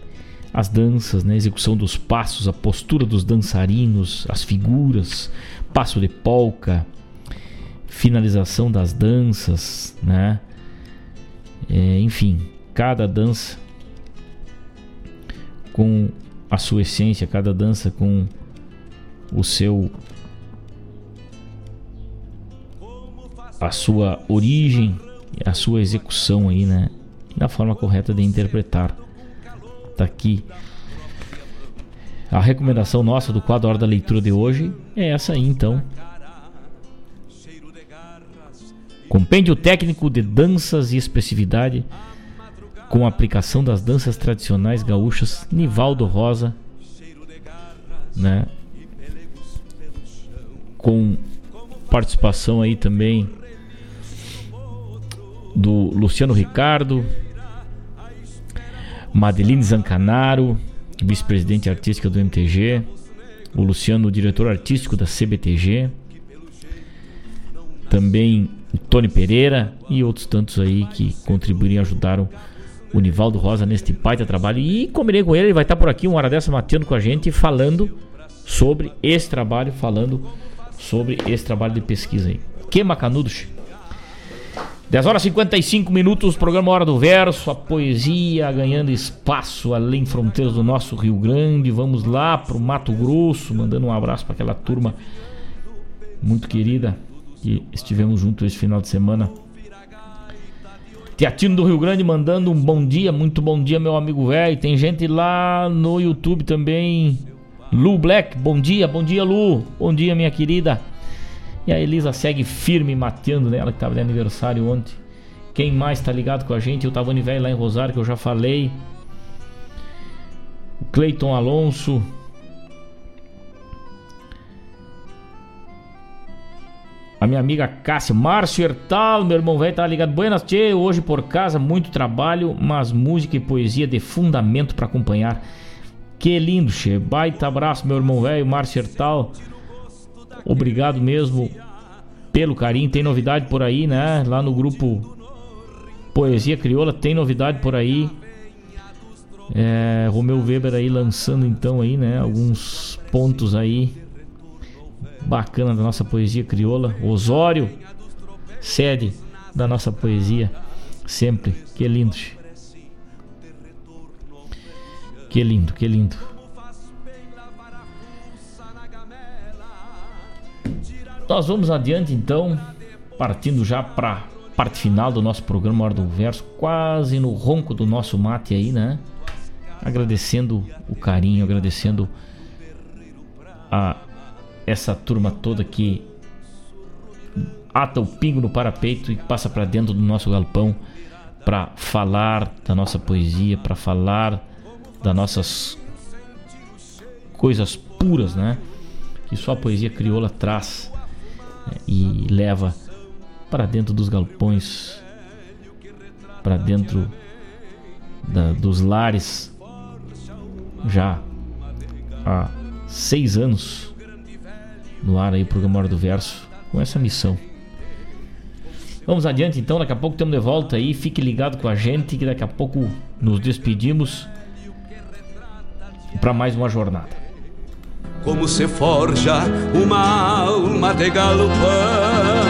As danças, né? a execução dos passos, a postura dos dançarinos, as figuras, passo de polca, finalização das danças, né? É, enfim, cada dança com a sua essência, cada dança com o seu a sua origem, a sua execução aí, né? Da forma correta de interpretar. Tá aqui. A recomendação nossa do quadro Hora da Leitura de hoje é essa aí, então. Compêndio técnico de danças e expressividade com aplicação das danças tradicionais gaúchas Nivaldo Rosa, né? Com participação aí também do Luciano Ricardo, Madeline Zancanaro, vice-presidente artística do MTG, o Luciano, diretor artístico da CBTG, também o Tony Pereira e outros tantos aí que contribuíram e ajudaram o Nivaldo Rosa neste baita trabalho. E combinei com ele, ele vai estar por aqui uma hora dessa mateando com a gente, falando sobre esse trabalho, falando sobre esse trabalho de pesquisa aí. Que macanudo, che. 10 horas e 55 minutos, programa Hora do Verso, a poesia ganhando espaço além fronteiras do nosso Rio Grande. Vamos lá pro Mato Grosso, mandando um abraço para aquela turma muito querida que estivemos juntos esse final de semana. Teatino do Rio Grande mandando um bom dia, muito bom dia, meu amigo velho. Tem gente lá no YouTube também. Lu Black, bom dia, bom dia, Lu. Bom dia, minha querida. E a Elisa segue firme mateando nela, que tava de aniversário ontem. Quem mais tá ligado com a gente? O Tavani Velho lá em Rosário, que eu já falei. O Cleiton Alonso. A minha amiga Cássia, Márcio Hertal, meu irmão velho, tá ligado? Buenas, tchê, hoje por casa, muito trabalho, mas música e poesia de fundamento para acompanhar. Que lindo, che. Baita abraço, meu irmão velho, Márcio Hertal. Obrigado mesmo pelo carinho. Tem novidade por aí, né? Lá no grupo Poesia Crioula tem novidade por aí. É, Romeu Weber aí lançando então aí, né? Alguns pontos aí bacana da nossa poesia crioula. Osório, sede da nossa poesia, sempre. Que lindo. Que lindo, que lindo. Nós vamos adiante então, partindo já para parte final do nosso programa Hora do Verso, quase no ronco do nosso mate aí, né? Agradecendo o carinho, agradecendo a essa turma toda que ata o pingo no parapeito e passa para dentro do nosso galpão para falar da nossa poesia, para falar das nossas coisas puras, né? Que só a poesia crioula traz né? e leva para dentro dos galpões, para dentro da, dos lares, já há seis anos no ar aí o programa Hora do Verso com essa missão. Vamos adiante então, daqui a pouco estamos de volta aí, fique ligado com a gente que daqui a pouco nos despedimos para mais uma jornada. Como se forja uma alma de galopão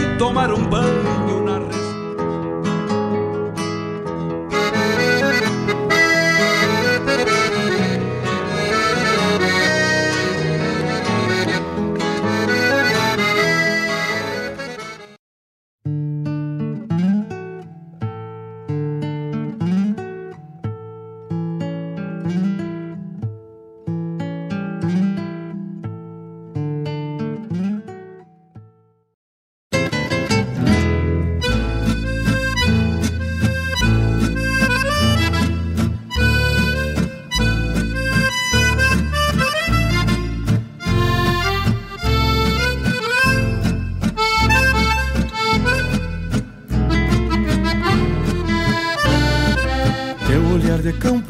tomar um banho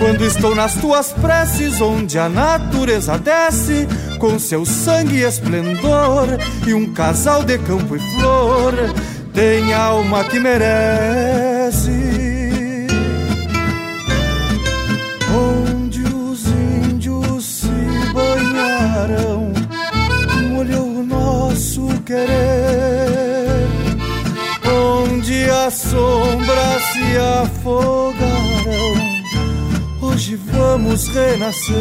quando estou nas tuas preces, onde a natureza desce com seu sangue e esplendor, e um casal de campo e flor tem alma que merece. Onde os índios se banharão, molhou o nosso querer. Onde as sombras se afogarão, hoje vamos renascer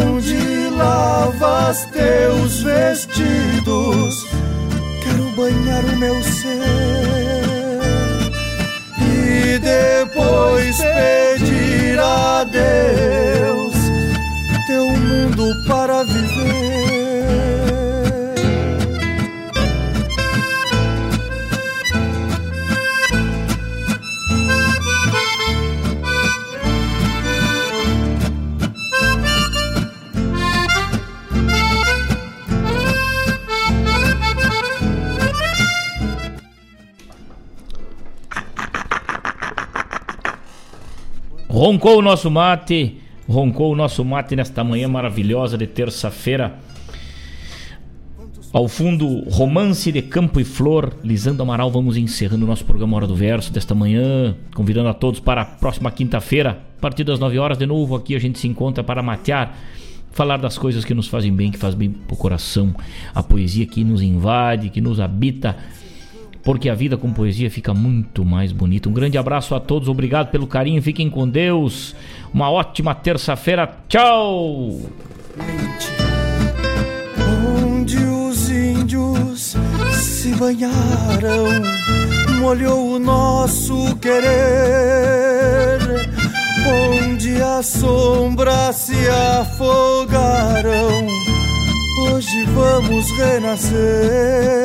onde lavas teus vestidos, quero banhar o meu ser e depois pedir a Deus teu mundo para viver. Roncou o nosso mate, roncou o nosso mate nesta manhã maravilhosa de terça-feira. Ao fundo, Romance de Campo e Flor, Lisandro Amaral, vamos encerrando o nosso programa Hora do Verso desta manhã, convidando a todos para a próxima quinta-feira, a partir das 9 horas, de novo aqui a gente se encontra para matear, falar das coisas que nos fazem bem, que faz bem pro coração, a poesia que nos invade, que nos habita, porque a vida com poesia fica muito mais bonita. Um grande abraço a todos, obrigado pelo carinho, fiquem com Deus, uma ótima terça-feira, tchau! Onde os índios se banharam, molhou o nosso querer. Onde as sombras se afogaram, hoje vamos renascer